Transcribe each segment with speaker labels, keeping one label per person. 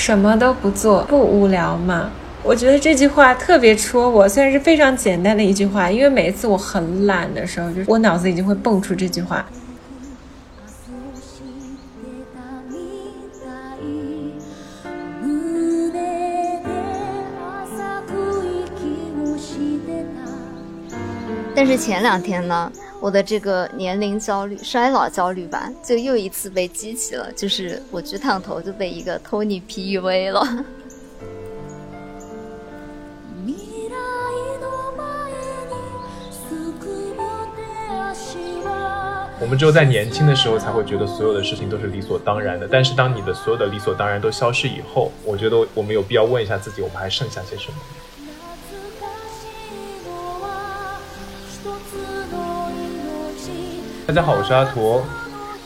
Speaker 1: 什么都不做不无聊吗？我觉得这句话特别戳我，虽然是非常简单的一句话，因为每一次我很懒的时候，就是我脑子已经会蹦出这句话。
Speaker 2: 是前两天呢，我的这个年龄焦虑、衰老焦虑吧，就又一次被激起了。就是我去烫头就被一个 Tony PUA 了。
Speaker 3: 我们只有在年轻的时候才会觉得所有的事情都是理所当然的，但是当你的所有的理所当然都消失以后，我觉得我们有必要问一下自己，我们还剩下些什么。大家好，我是阿驼，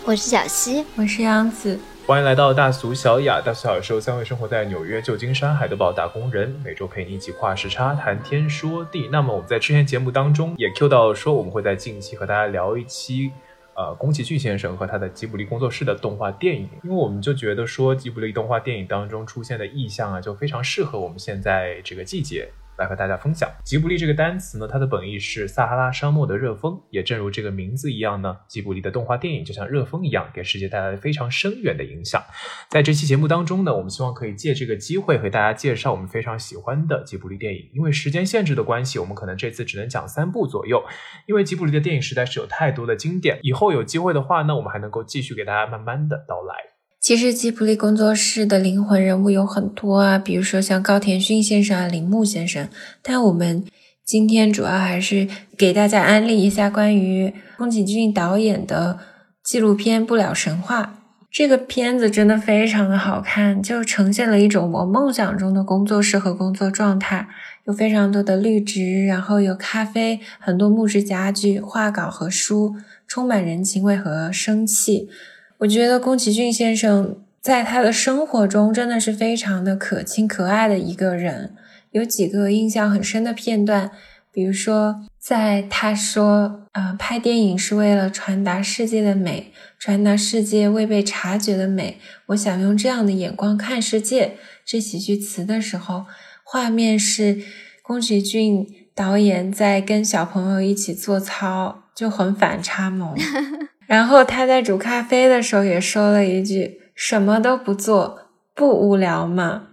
Speaker 2: 我是小溪，
Speaker 1: 我是杨子，
Speaker 3: 欢迎来到大俗小雅。大俗小雅是由三位生活在纽约、旧金山、海德堡打工人，每周陪你一起跨时差谈天说地。那么我们在之前节目当中也 Q 到说，我们会在近期和大家聊一期，呃，宫崎骏先生和他的吉卜力工作室的动画电影，因为我们就觉得说吉卜力动画电影当中出现的意象啊，就非常适合我们现在这个季节。来和大家分享吉卜力这个单词呢，它的本意是撒哈拉沙漠的热风，也正如这个名字一样呢，吉卜力的动画电影就像热风一样，给世界带来了非常深远的影响。在这期节目当中呢，我们希望可以借这个机会和大家介绍我们非常喜欢的吉卜力电影。因为时间限制的关系，我们可能这次只能讲三部左右，因为吉卜力的电影实在是有太多的经典。以后有机会的话呢，我们还能够继续给大家慢慢的道来。
Speaker 1: 其实吉卜力工作室的灵魂人物有很多啊，比如说像高田勋先生啊、铃木先生。但我们今天主要还是给大家安利一下关于宫崎骏导演的纪录片《不了神话》。这个片子真的非常的好看，就呈现了一种我梦想中的工作室和工作状态，有非常多的绿植，然后有咖啡，很多木质家具、画稿和书，充满人情味和生气。我觉得宫崎骏先生在他的生活中真的是非常的可亲可爱的一个人。有几个印象很深的片段，比如说在他说：“呃，拍电影是为了传达世界的美，传达世界未被察觉的美。我想用这样的眼光看世界。”这几句词的时候，画面是宫崎骏导演在跟小朋友一起做操，就很反差萌。然后他在煮咖啡的时候也说了一句：“什么都不做，不无聊吗？”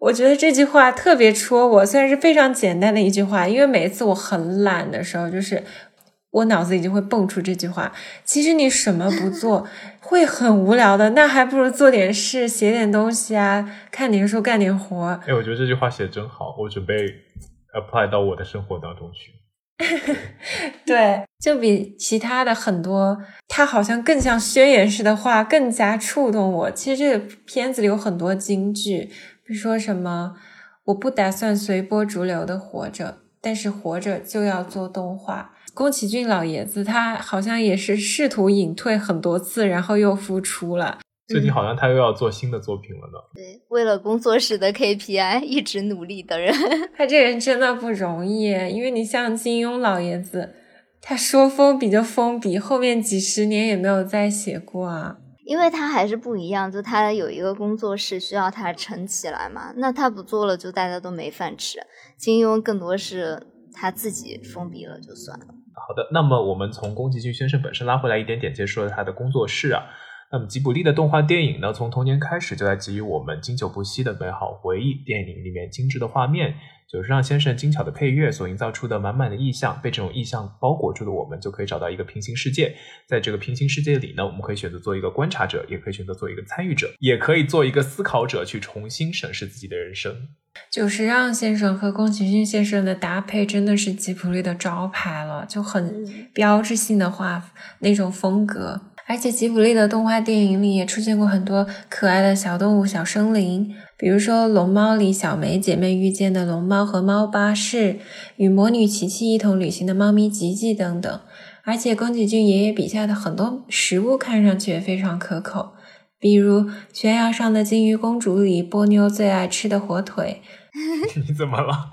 Speaker 1: 我觉得这句话特别戳我，虽然是非常简单的一句话，因为每一次我很懒的时候，就是我脑子已经会蹦出这句话。其实你什么不做会很无聊的，那还不如做点事，写点东西啊，看点书，干点活。
Speaker 3: 哎，我觉得这句话写的真好，我准备 apply 到我的生活当中去。
Speaker 1: 对，就比其他的很多，它好像更像宣言式的话，更加触动我。其实这个片子里有很多金句，比如说什么“我不打算随波逐流的活着，但是活着就要做动画”。宫崎骏老爷子他好像也是试图隐退很多次，然后又复出了。
Speaker 3: 最近好像他又要做新的作品了呢。
Speaker 2: 对，为了工作室的 KPI 一直努力的人，
Speaker 1: 他这人真的不容易。因为你像金庸老爷子，他说封笔就封笔，后面几十年也没有再写过啊。
Speaker 2: 因为他还是不一样，就他有一个工作室需要他撑起来嘛。那他不做了，就大家都没饭吃。金庸更多是他自己封笔了就算了。
Speaker 3: 好的，那么我们从宫崎骏先生本身拉回来一点点，接说他的工作室啊。那么吉卜力的动画电影呢，从童年开始就在给予我们经久不息的美好回忆。电影里面精致的画面，久石让先生精巧的配乐所营造出的满满的意象，被这种意象包裹住的我们，就可以找到一个平行世界。在这个平行世界里呢，我们可以选择做一个观察者，也可以选择做一个参与者，也可以做一个思考者，去重新审视自己的人生。
Speaker 1: 久石让先生和宫崎骏先生的搭配真的是吉卜力的招牌了，就很标志性的画那种风格。而且吉卜力的动画电影里也出现过很多可爱的小动物、小生灵，比如说《龙猫》里小梅姐妹遇见的龙猫和猫巴士，与魔女琪琪一同旅行的猫咪吉吉等等。而且宫崎骏爷爷笔下的很多食物看上去也非常可口，比如《悬崖上的金鱼公主》里波妞最爱吃的火腿。
Speaker 3: 你怎么了？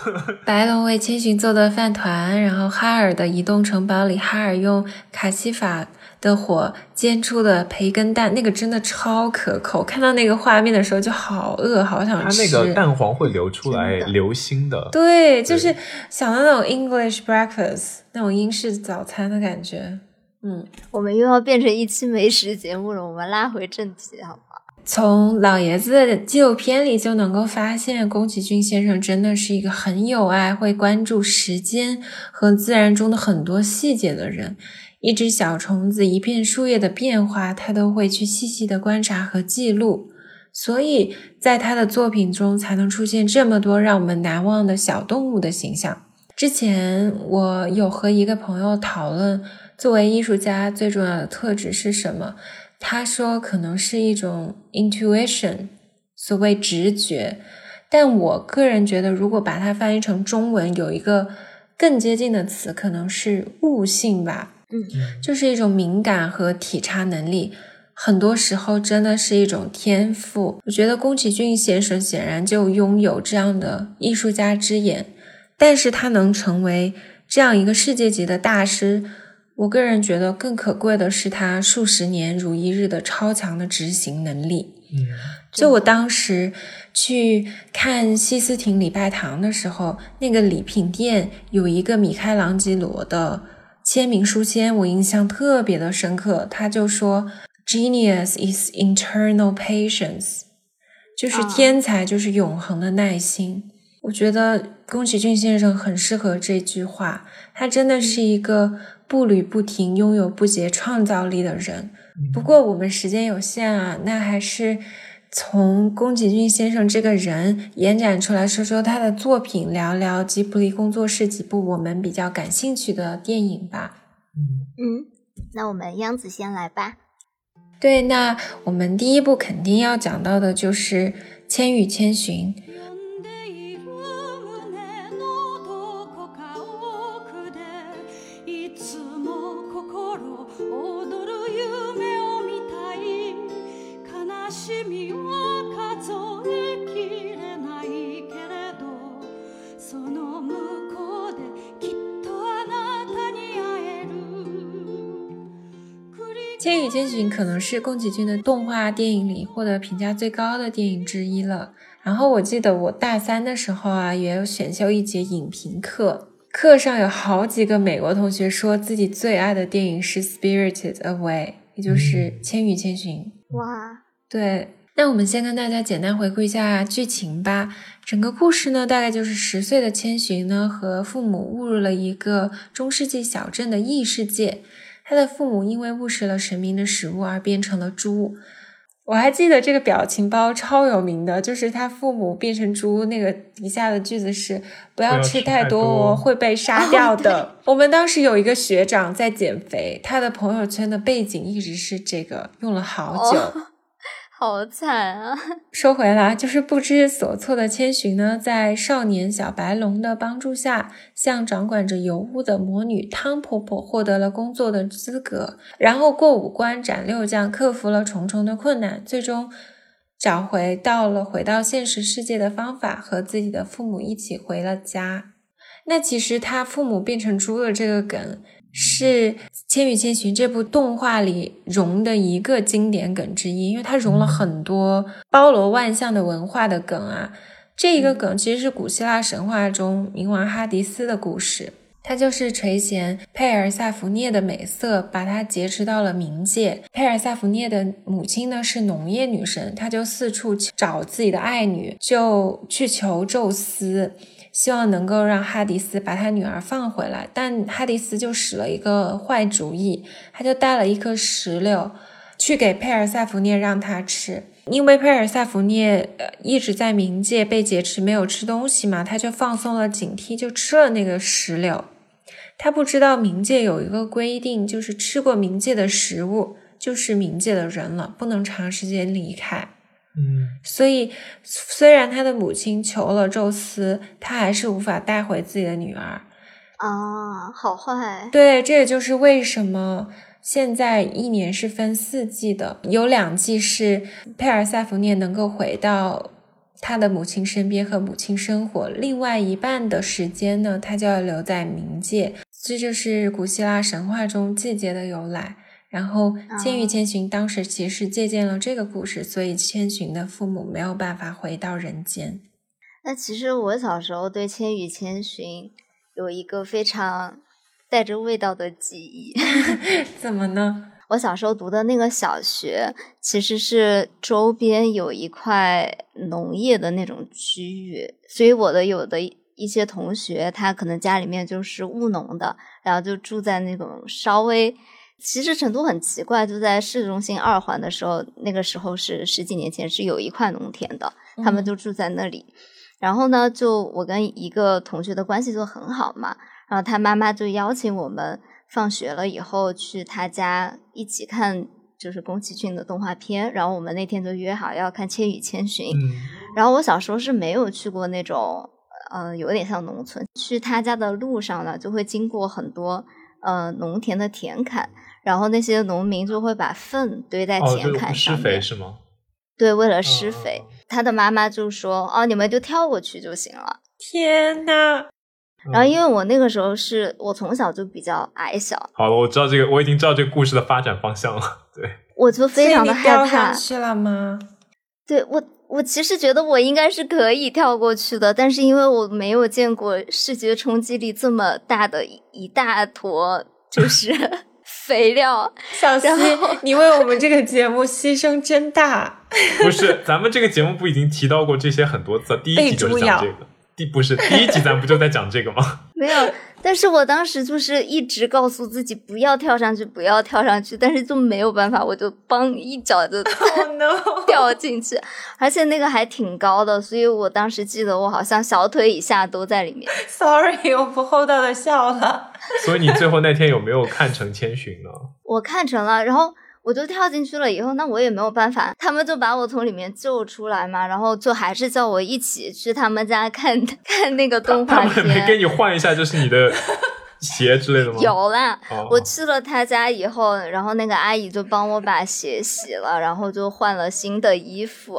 Speaker 1: 白龙为千寻做的饭团，然后哈尔的移动城堡里，哈尔用卡西法的火煎出的培根蛋，那个真的超可口。看到那个画面的时候就好饿，好想
Speaker 3: 吃。它那个蛋黄会流出来，流心的。
Speaker 1: 对，就是想到那种 English breakfast，那种英式早餐的感觉。嗯，
Speaker 2: 我们又要变成一期美食节目了，我们拉回正题好吗？
Speaker 1: 从老爷子的纪录片里就能够发现，宫崎骏先生真的是一个很有爱、会关注时间和自然中的很多细节的人。一只小虫子、一片树叶的变化，他都会去细细的观察和记录。所以在他的作品中，才能出现这么多让我们难忘的小动物的形象。之前我有和一个朋友讨论，作为艺术家最重要的特质是什么？他说可能是一种 intuition，所谓直觉，但我个人觉得，如果把它翻译成中文，有一个更接近的词，可能是悟性吧。
Speaker 2: 嗯，
Speaker 1: 就是一种敏感和体察能力，很多时候真的是一种天赋。我觉得宫崎骏先生显然就拥有这样的艺术家之眼，但是他能成为这样一个世界级的大师。我个人觉得更可贵的是他数十年如一日的超强的执行能力。
Speaker 3: 嗯，
Speaker 1: 就我当时去看西斯廷礼拜堂的时候，那个礼品店有一个米开朗基罗的签名书签，我印象特别的深刻。他就说：“Genius is internal patience。”就是天才就是永恒的耐心。我觉得宫崎骏先生很适合这句话，他真的是一个。步履不停、拥有不竭创造力的人。不过我们时间有限啊，那还是从宫崎骏先生这个人延展出来说说他的作品，聊聊吉卜力工作室几部我们比较感兴趣的电影吧。
Speaker 2: 嗯，那我们央子先来吧。
Speaker 1: 对，那我们第一部肯定要讲到的就是《千与千寻》。《千与千寻》可能是宫崎骏的动画电影里获得评价最高的电影之一了。然后我记得我大三的时候啊，也有选修一节影评课，课上有好几个美国同学说自己最爱的电影是《Spirited Away》，也就是《千与千寻》。
Speaker 2: 哇，
Speaker 1: 对。那我们先跟大家简单回顾一下剧情吧。整个故事呢，大概就是十岁的千寻呢和父母误入了一个中世纪小镇的异世界。他的父母因为误食了神明的食物而变成了猪。我还记得这个表情包超有名的，就是他父母变成猪那个底下的句子是“不要吃太多哦，会被 杀掉的”。我们当时有一个学长在减肥，他的朋友圈的背景一直是这个，用了好久。
Speaker 2: 好惨啊！
Speaker 1: 说回来，就是不知所措的千寻呢，在少年小白龙的帮助下，向掌管着油污的魔女汤婆婆获得了工作的资格，然后过五关斩六将，克服了重重的困难，最终找回到了回到现实世界的方法，和自己的父母一起回了家。那其实他父母变成猪的这个梗。是《千与千寻》这部动画里融的一个经典梗之一，因为它融了很多包罗万象的文化的梗啊。这一个梗其实是古希腊神话中冥王哈迪斯的故事，他就是垂涎佩尔萨福涅的美色，把他劫持到了冥界。佩尔萨福涅的母亲呢是农业女神，他就四处找自己的爱女，就去求宙斯。希望能够让哈迪斯把他女儿放回来，但哈迪斯就使了一个坏主意，他就带了一颗石榴去给佩尔萨福涅让他吃，因为佩尔萨福涅呃一直在冥界被劫持，没有吃东西嘛，他就放松了警惕，就吃了那个石榴。他不知道冥界有一个规定，就是吃过冥界的食物就是冥界的人了，不能长时间离开。
Speaker 3: 嗯，
Speaker 1: 所以虽然他的母亲求了宙斯，他还是无法带回自己的女儿。
Speaker 2: 啊，好坏。
Speaker 1: 对，这也就是为什么现在一年是分四季的，有两季是佩尔塞福涅能够回到他的母亲身边和母亲生活，另外一半的时间呢，他就要留在冥界。这就是古希腊神话中季节的由来。然后《千与千寻》当时其实借鉴了这个故事，所以千寻的父母没有办法回到人间。
Speaker 2: 那其实我小时候对《千与千寻》有一个非常带着味道的记忆。
Speaker 1: 怎么呢？
Speaker 2: 我小时候读的那个小学，其实是周边有一块农业的那种区域，所以我的有的一些同学，他可能家里面就是务农的，然后就住在那种稍微。其实成都很奇怪，就在市中心二环的时候，那个时候是十几年前，是有一块农田的，他们就住在那里。然后呢，就我跟一个同学的关系就很好嘛，然后他妈妈就邀请我们放学了以后去他家一起看，就是宫崎骏的动画片。然后我们那天就约好要看《千与千寻》。然后我小时候是没有去过那种，呃，有点像农村。去他家的路上呢，就会经过很多呃农田的田坎。然后那些农民就会把粪堆在田坎上面，
Speaker 3: 施肥是吗？
Speaker 2: 对，为了施肥。他的妈妈就说：“哦，你们就跳过去就行了。”
Speaker 1: 天呐！
Speaker 2: 然后因为我那个时候是我从小就比较矮小。
Speaker 3: 好了，我知道这个，我已经知道这个故事的发展方向了。对，
Speaker 2: 我就非常的害怕。
Speaker 1: 去了吗？
Speaker 2: 对我，我其实觉得我应该是可以跳过去的，但是因为我没有见过视觉冲击力这么大的一大坨，就是。肥料，
Speaker 1: 小溪，你为我们这个节目牺牲真大。
Speaker 3: 不是，咱们这个节目不已经提到过这些很多次？第一集就是讲这个，第不是第一集，咱不就在讲这个吗？
Speaker 2: 没有。但是我当时就是一直告诉自己不要跳上去，不要跳上去，但是就没有办法，我就帮一脚就 掉进去，而且那个还挺高的，所以我当时记得我好像小腿以下都在里面。
Speaker 1: Sorry，我不厚道的笑了。
Speaker 3: 所以你最后那天有没有看成千寻呢？
Speaker 2: 我看成了，然后。我就跳进去了，以后那我也没有办法，他们就把我从里面救出来嘛，然后就还是叫我一起去他们家看 看那个动画
Speaker 3: 片。他们没给你换一下，就是你的鞋之类的吗？
Speaker 2: 有啦，我去了他家以后，然后那个阿姨就帮我把鞋洗了，然后就换了新的衣服，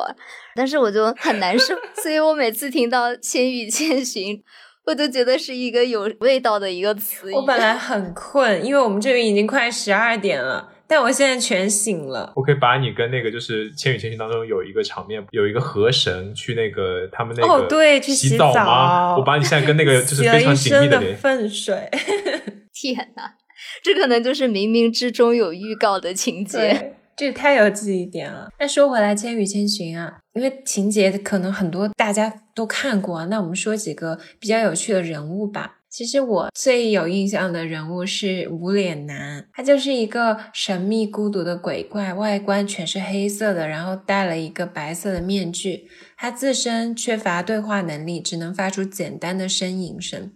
Speaker 2: 但是我就很难受，所以我每次听到《千与千寻》，我就觉得是一个有味道的一个词语。
Speaker 1: 我本来很困，因为我们这边已经快十二点了。但我现在全醒了。
Speaker 3: 我可以把你跟那个就是《千与千寻》当中有一个场面，有一个河神去那个他们那个
Speaker 1: 哦对去
Speaker 3: 洗澡吗？我把你现在跟那个就是非常紧密
Speaker 1: 的粪水。
Speaker 2: 天哪，这可能就是冥冥之中有预告的情节。
Speaker 1: 这太有记忆点了。那说回来，《千与千寻》啊，因为情节可能很多大家都看过啊，那我们说几个比较有趣的人物吧。其实我最有印象的人物是无脸男，他就是一个神秘孤独的鬼怪，外观全是黑色的，然后戴了一个白色的面具。他自身缺乏对话能力，只能发出简单的呻吟声。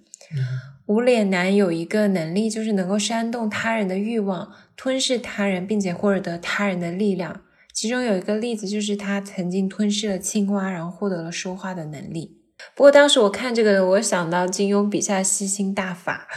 Speaker 1: 无脸男有一个能力，就是能够煽动他人的欲望，吞噬他人，并且获得他人的力量。其中有一个例子，就是他曾经吞噬了青蛙，然后获得了说话的能力。不过当时我看这个，我想到金庸笔下吸星大法，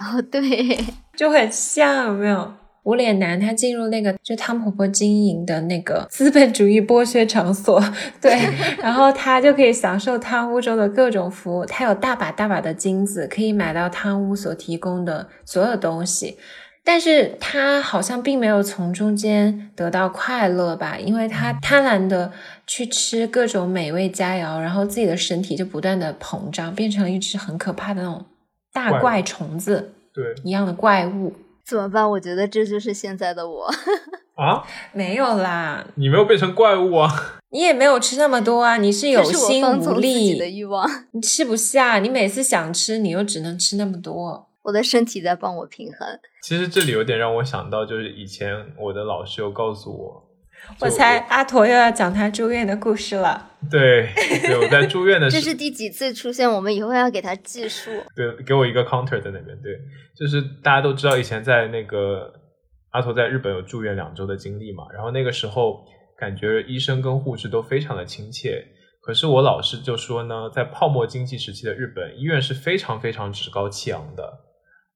Speaker 2: 哦，对，
Speaker 1: 就很像，有没有？无脸男他进入那个就汤婆婆经营的那个资本主义剥削场所，对，然后他就可以享受汤屋中的各种服务，他有大把大把的金子，可以买到汤屋所提供的所有东西。但是他好像并没有从中间得到快乐吧，因为他贪婪的去吃各种美味佳肴，然后自己的身体就不断的膨胀，变成了一只很可怕的那种大怪虫子，
Speaker 3: 对
Speaker 1: 一样的怪物。
Speaker 2: 怎么办？我觉得这就是现在的我
Speaker 3: 啊！
Speaker 1: 没有啦，
Speaker 3: 你没有变成怪物啊！
Speaker 1: 你也没有吃那么多啊！你是有心无力
Speaker 2: 的欲望，
Speaker 1: 你吃不下，你每次想吃，你又只能吃那么多。
Speaker 2: 我的身体在帮我平衡。
Speaker 3: 其实这里有点让我想到，就是以前我的老师有告诉我，
Speaker 1: 我猜阿驼又要讲他住院的故事了。
Speaker 3: 对，对，我在住院的时
Speaker 2: 候，这是第几次出现？我们以后要给他计数。
Speaker 3: 对，给我一个 counter 在那边。对，就是大家都知道，以前在那个阿驼在日本有住院两周的经历嘛。然后那个时候感觉医生跟护士都非常的亲切。可是我老师就说呢，在泡沫经济时期的日本，医院是非常非常趾高气昂的。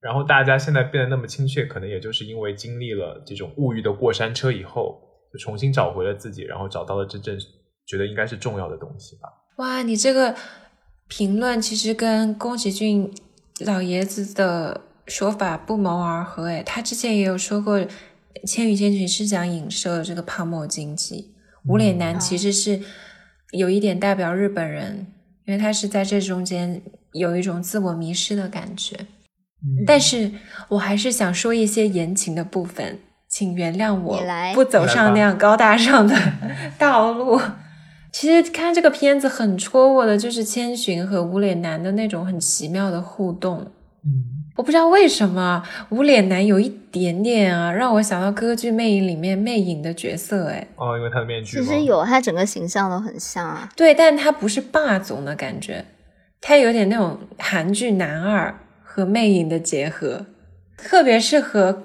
Speaker 3: 然后大家现在变得那么亲切，可能也就是因为经历了这种物欲的过山车以后，就重新找回了自己，然后找到了真正觉得应该是重要的东西吧。
Speaker 1: 哇，你这个评论其实跟宫崎骏老爷子的说法不谋而合诶，他之前也有说过，《千与千寻》是讲影射这个泡沫经济，无脸男其实是有一点代表日本人，因为他是在这中间有一种自我迷失的感觉。但是我还是想说一些言情的部分，请原谅我不走上那样高大上的 道路。其实看这个片子很戳我的，就是千寻和无脸男的那种很奇妙的互动。
Speaker 3: 嗯，
Speaker 1: 我不知道为什么无脸男有一点点啊，让我想到歌剧《魅影》里面魅影的角色。哎，
Speaker 3: 哦，因为他的面具。
Speaker 2: 其实有，他整个形象都很像啊。
Speaker 1: 对，但他不是霸总的感觉，他有点那种韩剧男二和魅影的结合，特别是和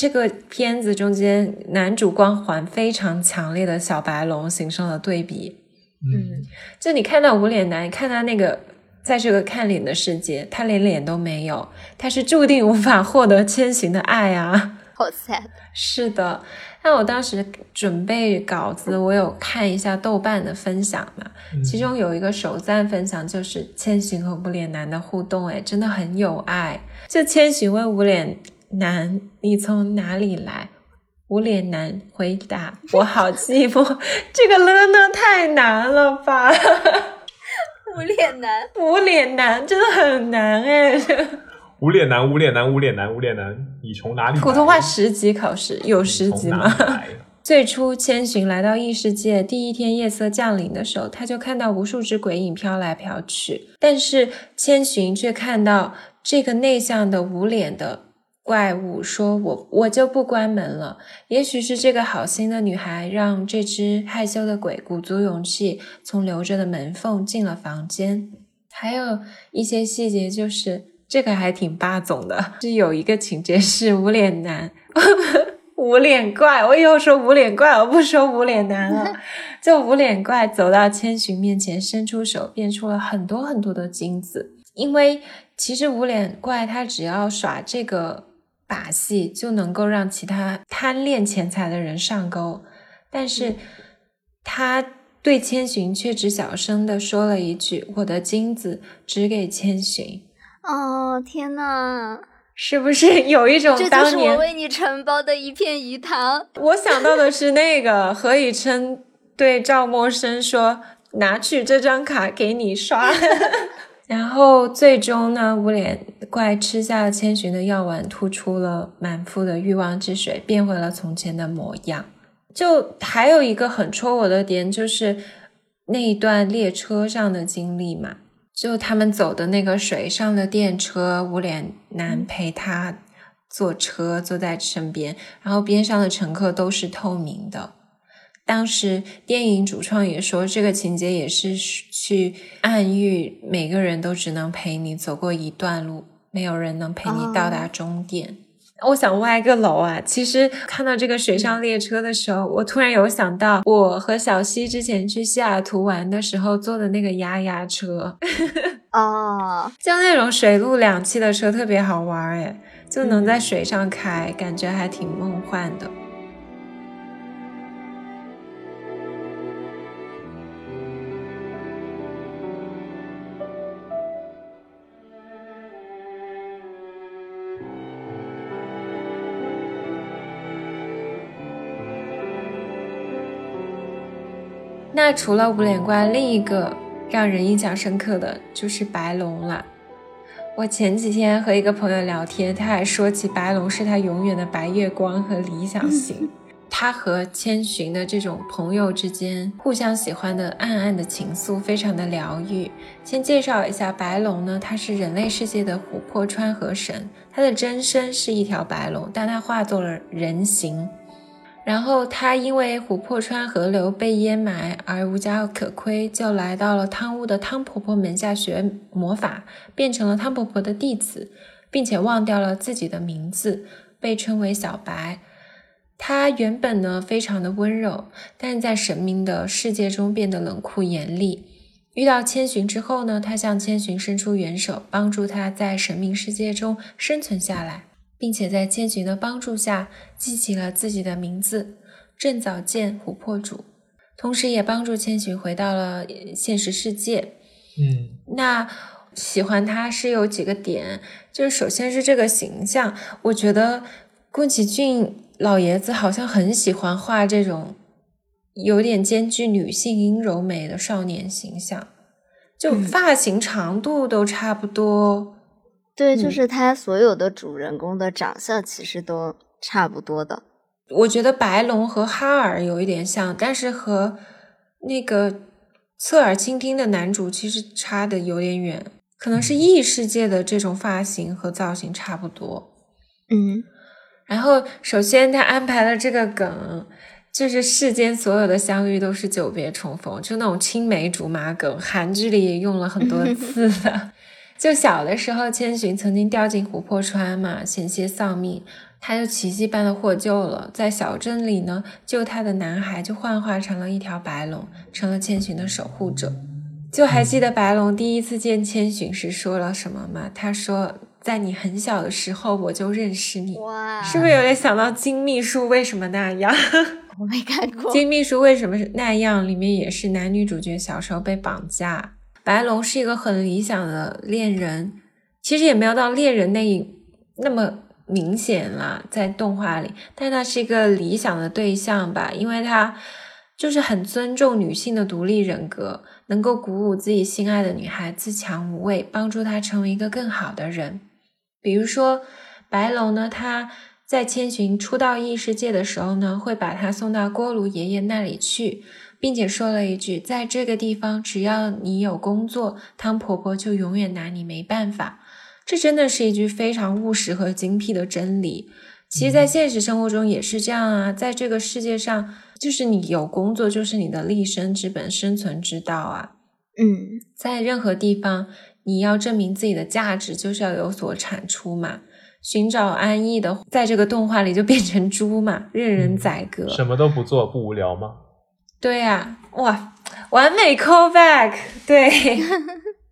Speaker 1: 这个片子中间男主光环非常强烈的小白龙形成了对比。
Speaker 3: 嗯，
Speaker 1: 就你看到无脸男，看他那个在这个看脸的世界，他连脸都没有，他是注定无法获得千寻的爱啊！
Speaker 2: 好 sad。
Speaker 1: 是的，那我当时准备稿子，我有看一下豆瓣的分享嘛，其中有一个首赞分享就是千寻和无脸男的互动，哎，真的很有爱。就千寻问无脸男：“你从哪里来？”无脸男回答：“我好寂寞。”这个了呢太难了吧？
Speaker 2: 无脸男，
Speaker 1: 无脸男真的很难哎！
Speaker 3: 无脸男，无脸男，无脸男，无脸男，你从哪里？
Speaker 1: 普通话十级考试有十级吗？最初千寻来到异世界，第一天夜色降临的时候，他就看到无数只鬼影飘来飘去，但是千寻却看到这个内向的无脸的。怪物说：“我我就不关门了。也许是这个好心的女孩让这只害羞的鬼鼓足勇气，从留着的门缝进了房间。还有一些细节，就是这个还挺霸总的。是有一个情节是无脸男，无脸怪。我以后说无脸怪，我不说无脸男了。就无脸怪走到千寻面前，伸出手，变出了很多很多的金子。因为其实无脸怪他只要耍这个。”把戏就能够让其他贪恋钱财的人上钩，但是他对千寻却只小声的说了一句：“我的金子只给千寻。”
Speaker 2: 哦，天呐，
Speaker 1: 是不是 有一种
Speaker 2: 这就是我为你承包的一片鱼塘？
Speaker 1: 我想到的是那个何以琛对赵默笙说：“拿去这张卡给你刷。” 然后最终呢，无脸怪吃下了千寻的药丸，吐出了满腹的欲望之水，变回了从前的模样。就还有一个很戳我的点，就是那一段列车上的经历嘛，就他们走的那个水上的电车，无脸男陪他坐车，坐在身边，然后边上的乘客都是透明的。当时电影主创也说，这个情节也是去暗喻每个人都只能陪你走过一段路，没有人能陪你到达终点。我想歪个楼啊！其实看到这个水上列车的时候，我突然有想到我和小西之前去西雅图玩的时候坐的那个丫丫车。
Speaker 2: 哦，
Speaker 1: 就那种水陆两栖的车特别好玩哎，就能在水上开，感觉还挺梦幻的。那除了无脸怪，另一个让人印象深刻的就是白龙了。我前几天和一个朋友聊天，他还说起白龙是他永远的白月光和理想型。他和千寻的这种朋友之间互相喜欢的暗暗的情愫，非常的疗愈。先介绍一下白龙呢，他是人类世界的琥珀川河神，他的真身是一条白龙，但他化作了人形。然后他因为琥珀川河流被淹埋而无家可归，就来到了汤屋的汤婆婆门下学魔法，变成了汤婆婆的弟子，并且忘掉了自己的名字，被称为小白。他原本呢非常的温柔，但在神明的世界中变得冷酷严厉。遇到千寻之后呢，他向千寻伸出援手，帮助他在神明世界中生存下来。并且在千寻的帮助下，记起了自己的名字郑早见琥珀主。同时也帮助千寻回到了现实世界。
Speaker 3: 嗯，
Speaker 1: 那喜欢他是有几个点，就是首先是这个形象，我觉得宫崎骏老爷子好像很喜欢画这种有点兼具女性阴柔美的少年形象，就发型长度都差不多。
Speaker 2: 对，就是他所有的主人公的长相其实都差不多的。
Speaker 1: 我觉得白龙和哈尔有一点像，但是和那个侧耳倾听的男主其实差的有点远，可能是异世界的这种发型和造型差不多。
Speaker 2: 嗯，
Speaker 1: 然后首先他安排了这个梗，就是世间所有的相遇都是久别重逢，就那种青梅竹马梗，韩剧里也用了很多 次的。就小的时候，千寻曾经掉进琥珀川嘛，险些丧命。他就奇迹般的获救了，在小镇里呢，救他的男孩就幻化成了一条白龙，成了千寻的守护者。就还记得白龙第一次见千寻时说了什么吗？他说：“在你很小的时候我就认识你。”
Speaker 2: 哇，
Speaker 1: 是不是有点想到金秘书为什么那样？
Speaker 2: 我没看过。
Speaker 1: 金秘书为什么是那样？里面也是男女主角小时候被绑架。白龙是一个很理想的恋人，其实也没有到恋人那一那么。明显了，在动画里，但他是一个理想的对象吧，因为他就是很尊重女性的独立人格，能够鼓舞自己心爱的女孩自强无畏，帮助她成为一个更好的人。比如说白龙呢，他在千寻初到异世界的时候呢，会把他送到锅炉爷爷那里去，并且说了一句，在这个地方，只要你有工作，汤婆婆就永远拿你没办法。这真的是一句非常务实和精辟的真理。其实，在现实生活中也是这样啊。在这个世界上，就是你有工作，就是你的立身之本、生存之道啊。
Speaker 2: 嗯，
Speaker 1: 在任何地方，你要证明自己的价值，就是要有所产出嘛。寻找安逸的，在这个动画里就变成猪嘛，任人宰割。
Speaker 3: 什么都不做，不无聊吗？
Speaker 1: 对呀，哇，完美 call back，对。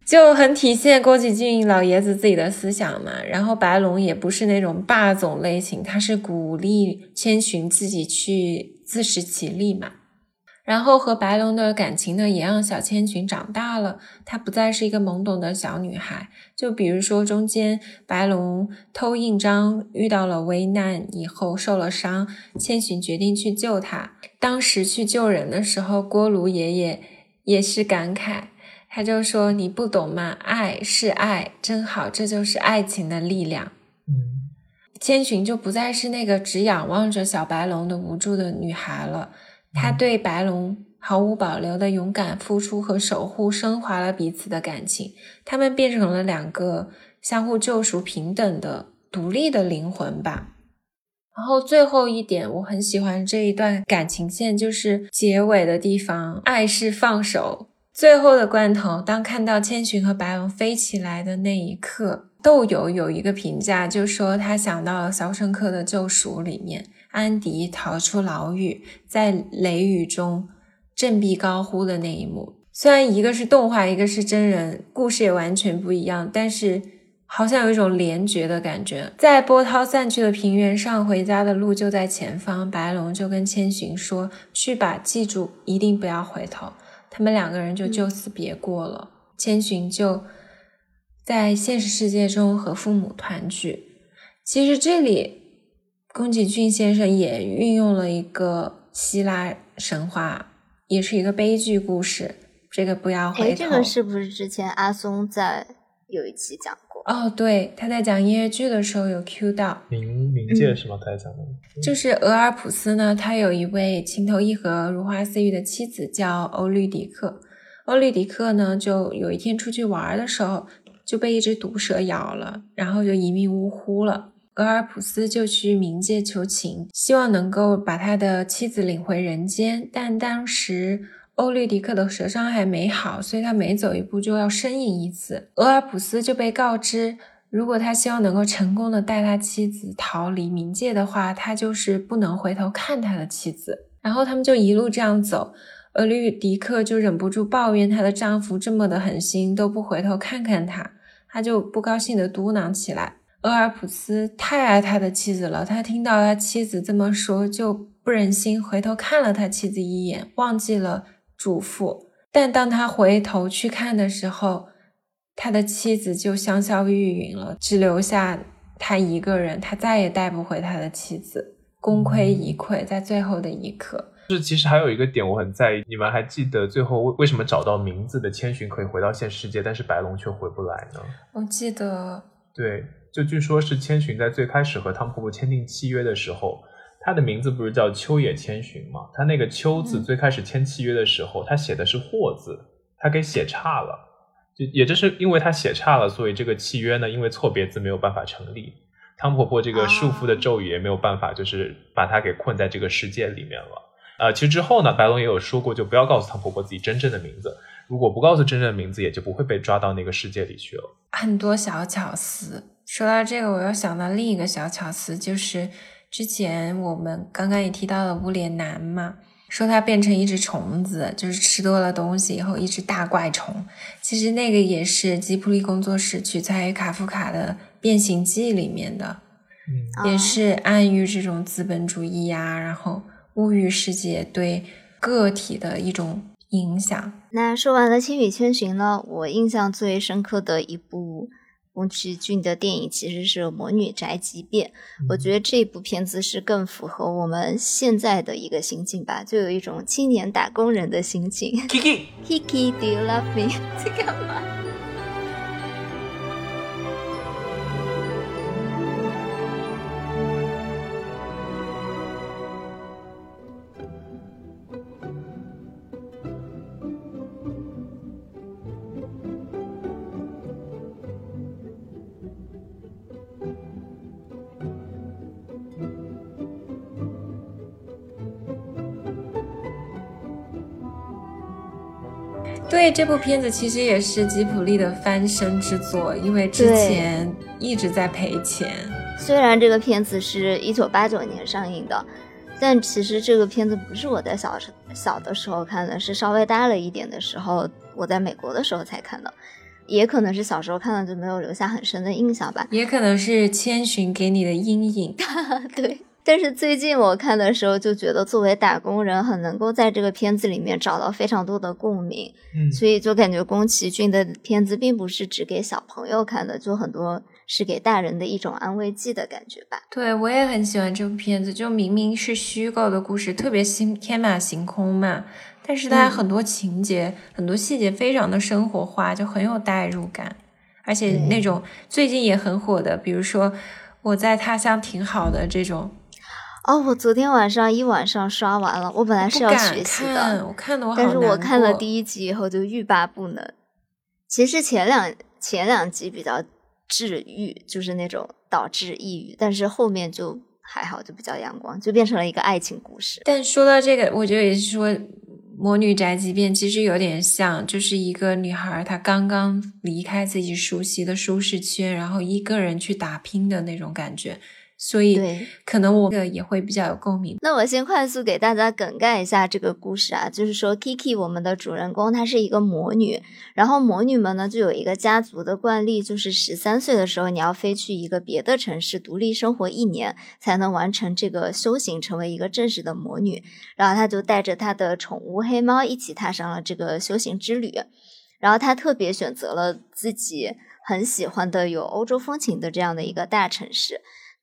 Speaker 1: 就很体现宫崎骏老爷子自己的思想嘛，然后白龙也不是那种霸总类型，他是鼓励千寻自己去自食其力嘛。然后和白龙的感情呢，也让小千寻长大了，她不再是一个懵懂的小女孩。就比如说中间白龙偷印章遇到了危难以后受了伤，千寻决定去救他。当时去救人的时候，锅炉爷爷也是感慨。他就说：“你不懂吗？爱是爱，真好，这就是爱情的力量。”
Speaker 3: 嗯，
Speaker 1: 千寻就不再是那个只仰望着小白龙的无助的女孩了。她对白龙毫无保留的勇敢付出和守护，升华了彼此的感情。他们变成了两个相互救赎、平等的独立的灵魂吧。然后最后一点，我很喜欢这一段感情线，就是结尾的地方，爱是放手。最后的关头，当看到千寻和白龙飞起来的那一刻，豆友有一个评价，就说他想到了《肖申克的救赎》里面，安迪逃出牢狱，在雷雨中振臂高呼的那一幕。虽然一个是动画，一个是真人，故事也完全不一样，但是好像有一种联觉的感觉。在波涛散去的平原上，回家的路就在前方。白龙就跟千寻说：“去吧，记住，一定不要回头。”他们两个人就就此别过了，千寻就在现实世界中和父母团聚。其实这里宫崎骏先生也运用了一个希腊神话，也是一个悲剧故事。这个不要回头。
Speaker 2: 这个是不是之前阿松在有一期讲过？
Speaker 1: 哦，对，他在讲音乐剧的时候有 Q 到
Speaker 3: 冥冥界是吗？他在讲的，
Speaker 1: 就是俄尔普斯呢，他有一位情投意合、如花似玉的妻子叫欧律狄克。欧律狄克呢，就有一天出去玩的时候就被一只毒蛇咬了，然后就一命呜呼了。俄尔普斯就去冥界求情，希望能够把他的妻子领回人间，但当时。欧律狄克的蛇伤还没好，所以他每走一步就要呻吟一次。俄尔普斯就被告知，如果他希望能够成功的带他妻子逃离冥界的话，他就是不能回头看他的妻子。然后他们就一路这样走，俄律狄克就忍不住抱怨她的丈夫这么的狠心，都不回头看看她，她就不高兴的嘟囔起来。俄尔普斯太爱他的妻子了，他听到他妻子这么说就。不忍心回头看了他妻子一眼，忘记了嘱咐。但当他回头去看的时候，他的妻子就香消玉殒了，只留下他一个人，他再也带不回他的妻子，功亏一篑，在最后的一刻。
Speaker 3: 是，其实还有一个点我很在意，你们还记得最后为为什么找到名字的千寻可以回到现实世界，但是白龙却回不来呢？
Speaker 1: 我记得，
Speaker 3: 对，就据说是千寻在最开始和汤婆婆签订契约的时候，他的名字不是叫秋野千寻吗？他那个秋字最开始签契约的时候，他写的是霍字，他给写差了，就也就是因为他写差了，所以这个契约呢，因为错别字没有办法成立，汤婆婆这个束缚的咒语也没有办法，就是把他给困在这个世界里面了。呃，其实之后呢，白龙也有说过，就不要告诉汤婆婆自己真正的名字。如果不告诉真正的名字，也就不会被抓到那个世界里去了。
Speaker 1: 很多小巧思。说到这个，我又想到另一个小巧思，就是之前我们刚刚也提到了无脸男嘛，说他变成一只虫子，就是吃多了东西以后一只大怪虫。其实那个也是吉普力工作室取材于卡夫卡的《变形记》里面的，
Speaker 3: 嗯，
Speaker 1: 也是暗喻这种资本主义呀，然后。物欲世界对个体的一种影响。
Speaker 2: 那说完了《千与千寻》呢？我印象最深刻的一部宫崎骏的电影其实是《魔女宅急便》。我觉得这部片子是更符合我们现在的一个心境吧，就有一种青年打工人的心情。Kiki，Kiki，Do you love me？在干嘛？
Speaker 1: 对这部片子，其实也是吉普力的翻身之作，因为之前一直在赔钱。
Speaker 2: 虽然这个片子是一九八九年上映的，但其实这个片子不是我在小小的时候看的，是稍微大了一点的时候，我在美国的时候才看的。也可能是小时候看了就没有留下很深的印象吧，
Speaker 1: 也可能是千寻给你的阴影。
Speaker 2: 对。但是最近我看的时候就觉得，作为打工人，很能够在这个片子里面找到非常多的共鸣。
Speaker 3: 嗯，
Speaker 2: 所以就感觉宫崎骏的片子并不是只给小朋友看的，就很多是给大人的一种安慰剂的感觉吧。
Speaker 1: 对，我也很喜欢这部片子，就明明是虚构的故事，特别新天马行空嘛，但是它很多情节、很多细节非常的生活化，就很有代入感。而且那种最近也很火的，比如说我在他乡挺好的这种。
Speaker 2: 哦，我昨天晚上一晚上刷完了。我本来是要学习的，
Speaker 1: 我看的我
Speaker 2: 但是我看了第一集以后就欲罢不能。其实前两前两集比较治愈，就是那种导致抑郁，但是后面就还好，就比较阳光，就变成了一个爱情故事。
Speaker 1: 但说到这个，我觉得也是说，《魔女宅急便》其实有点像，就是一个女孩她刚刚离开自己熟悉的舒适圈，然后一个人去打拼的那种感觉。所以，可能我也会比较有共鸣。
Speaker 2: 那我先快速给大家梗概一下这个故事啊，就是说，Kiki 我们的主人公她是一个魔女，然后魔女们呢就有一个家族的惯例，就是十三岁的时候你要飞去一个别的城市独立生活一年，才能完成这个修行，成为一个正式的魔女。然后她就带着她的宠物黑猫一起踏上了这个修行之旅。然后她特别选择了自己很喜欢的有欧洲风情的这样的一个大城市。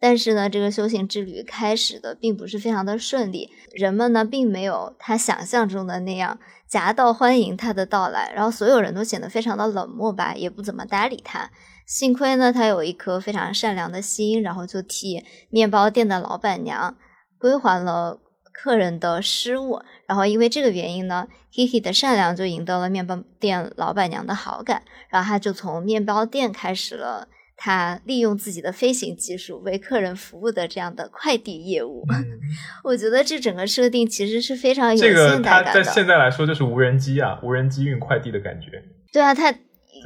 Speaker 2: 但是呢，这个修行之旅开始的并不是非常的顺利，人们呢并没有他想象中的那样夹道欢迎他的到来，然后所有人都显得非常的冷漠吧，也不怎么搭理他。幸亏呢，他有一颗非常善良的心，然后就替面包店的老板娘归还了客人的失误。然后因为这个原因呢，Kiki 的善良就赢得了面包店老板娘的好感，然后他就从面包店开始了。他利用自己的飞行技术为客人服务的这样的快递业务，我觉得这整个设定其实是非常有现代感
Speaker 3: 的。在现在来说就是无人机啊，无人机运快递的感觉。
Speaker 2: 对啊，他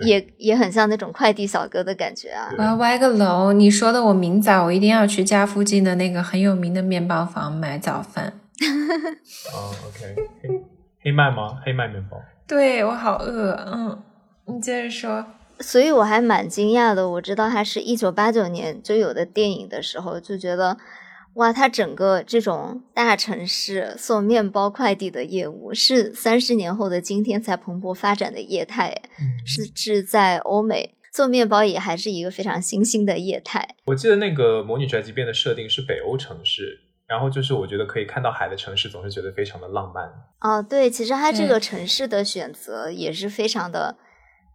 Speaker 2: 也也很像那种快递小哥的感觉啊。
Speaker 1: 我要歪个楼，你说的我明早我一定要去家附近的那个很有名的面包房买早饭。
Speaker 3: 哦，OK，黑黑麦吗？黑麦面包。
Speaker 1: 对我好饿，嗯，你接着说。
Speaker 2: 所以我还蛮惊讶的，我知道它是一九八九年就有的电影的时候，就觉得哇，它整个这种大城市送面包快递的业务，是三十年后的今天才蓬勃发展的业态，是是在欧美做面包也还是一个非常新兴的业态。
Speaker 3: 我记得那个魔女宅急便的设定是北欧城市，然后就是我觉得可以看到海的城市，总是觉得非常的浪漫。
Speaker 2: 哦，对，其实它这个城市的选择也是非常的，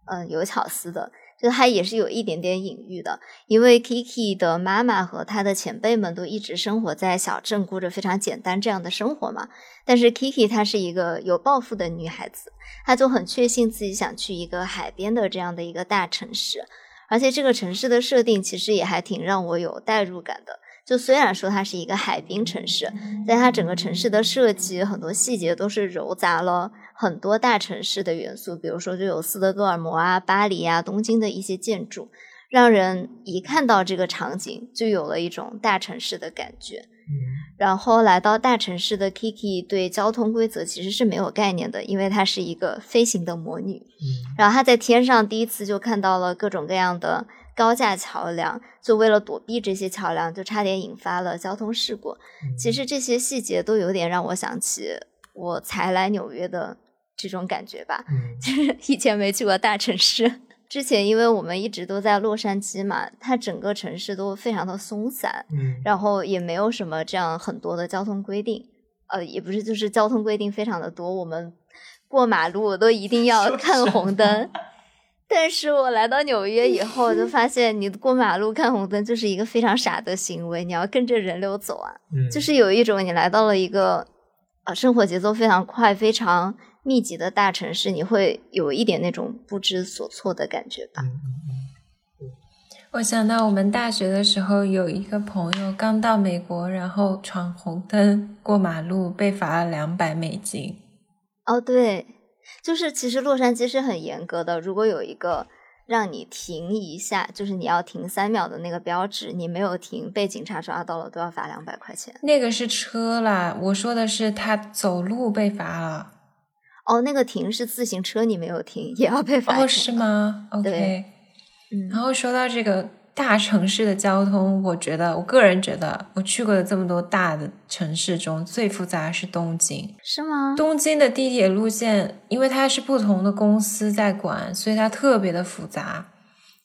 Speaker 2: 嗯、有巧思的。就它也是有一点点隐喻的，因为 Kiki 的妈妈和她的前辈们都一直生活在小镇，过着非常简单这样的生活嘛。但是 Kiki 她是一个有抱负的女孩子，她就很确信自己想去一个海边的这样的一个大城市，而且这个城市的设定其实也还挺让我有代入感的。就虽然说它是一个海滨城市，但它整个城市的设计很多细节都是糅杂了很多大城市的元素，比如说就有斯德哥尔摩啊、巴黎啊、东京的一些建筑，让人一看到这个场景就有了一种大城市的感觉。
Speaker 3: 嗯
Speaker 2: 然后来到大城市的 Kiki 对交通规则其实是没有概念的，因为她是一个飞行的魔女。
Speaker 3: 嗯
Speaker 2: 然后她在天上第一次就看到了各种各样的高架桥梁，就为了躲避这些桥梁，就差点引发了交通事故。其实这些细节都有点让我想起我才来纽约的这种感觉吧，
Speaker 3: 嗯
Speaker 2: 就是以前没去过大城市。之前因为我们一直都在洛杉矶嘛，它整个城市都非常的松散，
Speaker 3: 嗯
Speaker 2: 然后也没有什么这样很多的交通规定，呃，也不是，就是交通规定非常的多，我们过马路都一定要看红灯。但是我来到纽约以后，就发现你过马路看红灯就是一个非常傻的行为，你要跟着人流走啊，
Speaker 3: 嗯
Speaker 2: 就是有一种你来到了一个啊生活节奏非常快、非常密集的大城市，你会有一点那种不知所措的感觉吧。
Speaker 3: 嗯嗯
Speaker 1: 我想到我们大学的时候，有一个朋友刚到美国，然后闯红灯过马路，被罚了两百美金。
Speaker 2: 哦，对，就是其实洛杉矶是很严格的，如果有一个让你停一下，就是你要停三秒的那个标志，你没有停，被警察抓到了都要罚两百块钱。
Speaker 1: 那个是车啦，我说的是他走路被罚了。
Speaker 2: 哦，那个停是自行车，你没有停也要被罚
Speaker 1: 哦，是吗？OK。
Speaker 2: 嗯
Speaker 1: 然后说到这个大城市的交通，我觉得我个人觉得，我去过的这么多大的城市中，最复杂的是东京。
Speaker 2: 是吗？
Speaker 1: 东京的地铁路线，因为它是不同的公司在管，所以它特别的复杂。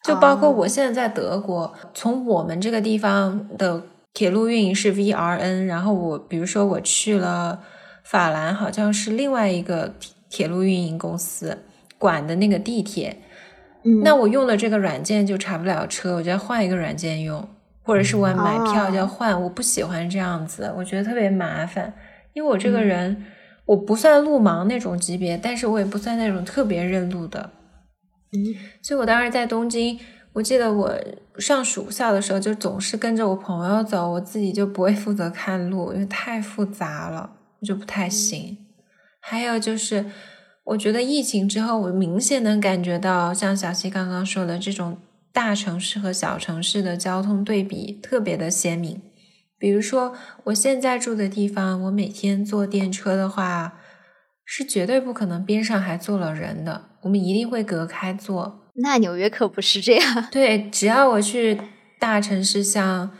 Speaker 1: 就包括
Speaker 2: 哦
Speaker 1: 我现在在德国，从我们这个地方的铁路运营是 VRN，然后我比如说我去了法兰，好像是另外一个铁铁路运营公司管的那个地铁，
Speaker 2: 嗯，
Speaker 1: 那我用了这个软件就查不了车，我就要换一个软件用，或者是我买票
Speaker 2: 哦
Speaker 1: 就要换，我不喜欢这样子，我觉得特别麻烦。因为我
Speaker 2: 嗯
Speaker 1: 这个人，我不算路盲那种级别，但是我也不算那种特别认路的，
Speaker 2: 嗯。
Speaker 1: 所以我当时在东京，我记得我上暑校的时候就总是跟着我朋友走，我自己就不会负责看路，因为太复杂了，我就不太行。还有就是，我觉得疫情之后，我明显能感觉到，像小溪刚刚说的这种大城市和小城市的交通对比特别的鲜明。比如说，我现在住的地方，我每天坐电车的话，是绝对不可能边上还坐了人的，我们一定会隔开坐。
Speaker 2: 那纽约可不是这样。
Speaker 1: 对，只要我去大城市，像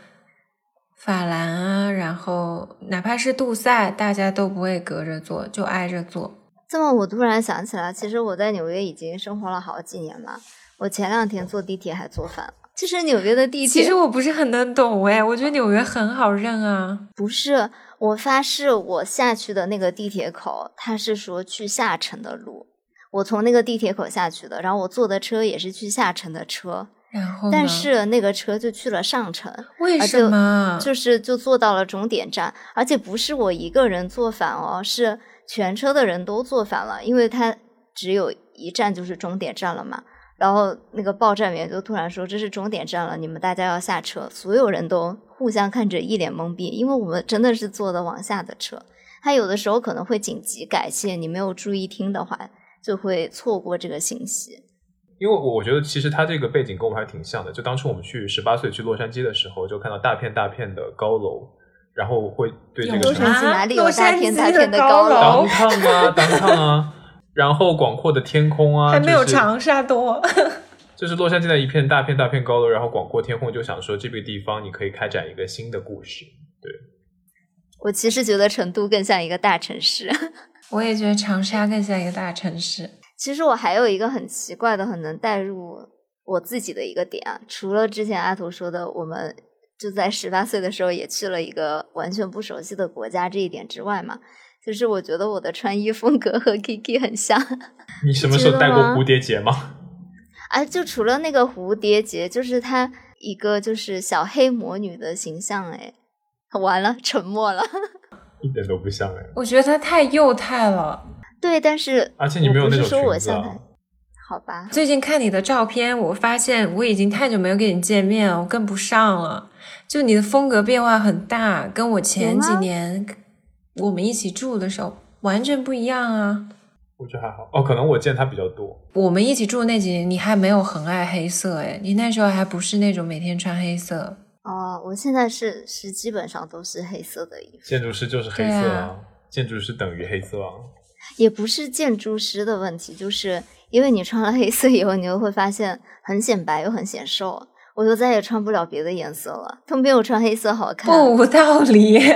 Speaker 1: 法兰啊，然后哪怕是杜塞，大家都不会隔着坐，就挨着坐。
Speaker 2: 这么我突然想起来，其实我在纽约已经生活了好几年了。我前两天坐地铁还坐反了，就是纽约的地铁。
Speaker 1: 其实我不是很能懂哎，我觉得纽约很好认啊。
Speaker 2: 不是，我发誓，我下去的那个地铁口，它是说去下城的路。我从那个地铁口下去的，然后我坐的车也是去下城的车，
Speaker 1: 然后，
Speaker 2: 但是那个车就去了上城，
Speaker 1: 为什么？
Speaker 2: 就是就坐到了终点站，而且不是我一个人坐反哦，是全车的人都坐反了，因为它只有一站就是终点站了嘛。然后那个报站员就突然说：“这是终点站了，你们大家要下车。”所有人都互相看着，一脸懵逼，因为我们真的是坐的往下的车。他有的时候可能会紧急改线，你没有注意听的话，就会错过这个信息。
Speaker 3: 因为我我觉得其实它这个背景跟我们还挺像的。就当初我们去十八岁去洛杉矶的时候，就看到大片大片的高楼，然后会对这个
Speaker 2: 洛
Speaker 3: 城市
Speaker 2: 杉矶哪里有大片大片的
Speaker 1: 高楼
Speaker 2: 高楼
Speaker 3: 当？烫啊，当烫啊，然后广阔的天空啊，
Speaker 1: 还没有长沙多。
Speaker 3: 就是洛杉矶的一片大片大片高楼，然后广阔天空，就想说这个地方你可以开展一个新的故事。对，
Speaker 2: 我其实觉得成都更像一个大城市。
Speaker 1: 我也觉得长沙更像一个大城市。
Speaker 2: 其实我还有一个很奇怪的、很能带入我自己的一个点啊，除了之前阿图说的，我们就在十八岁的时候也去了一个完全不熟悉的国家这一点之外嘛，就是我觉得我的穿衣风格和 Kiki 很像。
Speaker 3: 你什么时候戴过蝴蝶结吗？
Speaker 2: 啊，就除了那个蝴蝶结，就是她一个就是小黑魔女的形象，哎，完了，沉默了，
Speaker 3: 一点都不像哎。
Speaker 1: 我觉得她太幼态了。
Speaker 2: 对，但是
Speaker 3: 而且你没有那种
Speaker 2: 裙子。好吧。
Speaker 1: 最近看你的照片，我发现我已经太久没有跟你见面了，我跟不上了。就你的风格变化很大，跟我前几年我们一起住的时候完全不一样啊。
Speaker 3: 我觉得还好哦，可能我见他比较多。
Speaker 1: 我们一起住那几年，你还没有很爱黑色哎，你那时候还不是那种每天穿黑色。
Speaker 2: 哦，我现在是是基本上都是黑色的衣服。
Speaker 3: 建筑师就是黑色啊，建筑师等于黑色啊。
Speaker 2: 也不是建筑师的问题，就是因为你穿了黑色以后，你又会发现很显白又很显瘦，我就再也穿不了别的颜色了，都没有穿黑色好看。
Speaker 1: 不无道理。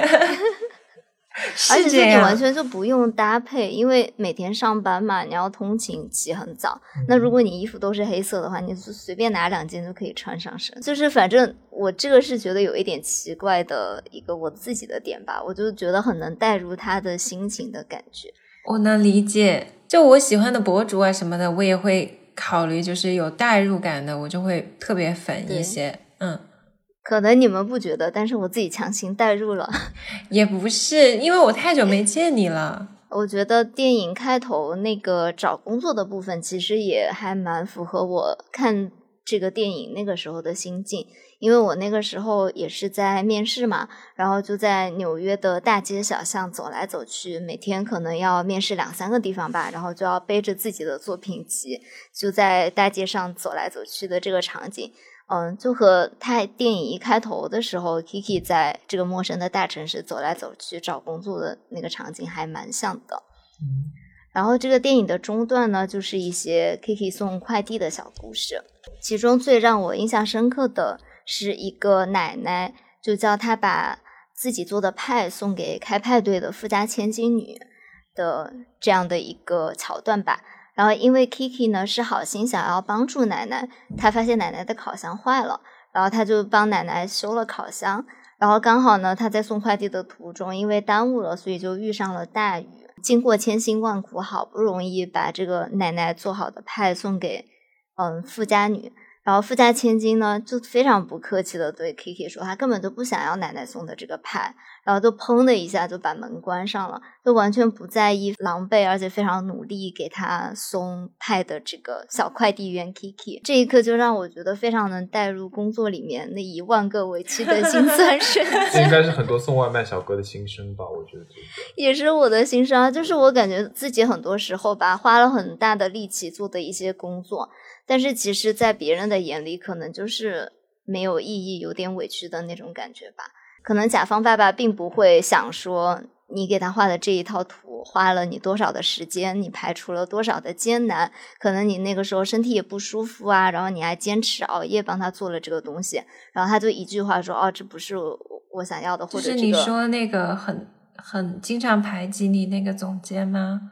Speaker 2: 而且这你完全就不用搭配，因为每天上班嘛，你要通勤起很早。那如果你衣服都是黑色的话，你就随便拿两件就可以穿上身。就是反正我这个是觉得有一点奇怪的一个我自己的点吧，我就觉得很能带入他的心情的感觉。
Speaker 1: 我能理解，就我喜欢的博主啊什么的，我也会考虑，就是有代入感的，我就会特别粉一些，嗯。
Speaker 2: 可能你们不觉得，但是我自己强行代入了。
Speaker 1: 也不是，因为我太久没见你了。
Speaker 2: 我觉得电影开头那个找工作的部分，其实也还蛮符合我看这个电影那个时候的心境。因为我那个时候也是在面试嘛，然后就在纽约的大街小巷走来走去，每天可能要面试两三个地方吧，然后就要背着自己的作品集，就在大街上走来走去的这个场景。嗯，就和他电影一开头的时候，Kiki 在这个陌生的大城市走来走去找工作的那个场景还蛮像的。
Speaker 3: 嗯，
Speaker 2: 然后这个电影的中段呢，就是一些 Kiki 送快递的小故事，其中最让我印象深刻的是一个奶奶，就叫他把自己做的派送给开派对的富家千金女的这样的一个桥段吧。然后，因为 Kiki 呢是好心想要帮助奶奶，他发现奶奶的烤箱坏了，然后他就帮奶奶修了烤箱。然后刚好呢，他在送快递的途中，因为耽误了，所以就遇上了大雨。经过千辛万苦，好不容易把这个奶奶做好的派送给嗯富家女。然后富家千金呢，就非常不客气的对 Kiki 说，他根本就不想要奶奶送的这个派，然后就砰的一下就把门关上了，就完全不在意狼狈而且非常努力给他送派的这个小快递员 Kiki。这一刻就让我觉得非常能带入工作里面那一万个委屈的心酸瞬
Speaker 3: 间。应该是很多送外卖小哥的心声吧？我觉得
Speaker 2: 也是我的心声啊，就是我感觉自己很多时候吧，花了很大的力气做的一些工作。但是其实，在别人的眼里，可能就是没有意义、有点委屈的那种感觉吧。可能甲方爸爸并不会想说，你给他画的这一套图花了你多少的时间，你排除了多少的艰难。可能你那个时候身体也不舒服啊，然后你还坚持熬夜帮他做了这个东西，然后他就一句话说：“哦，这不是我想要的。”或者
Speaker 1: 是你说那个很很经常排挤你那个总监吗？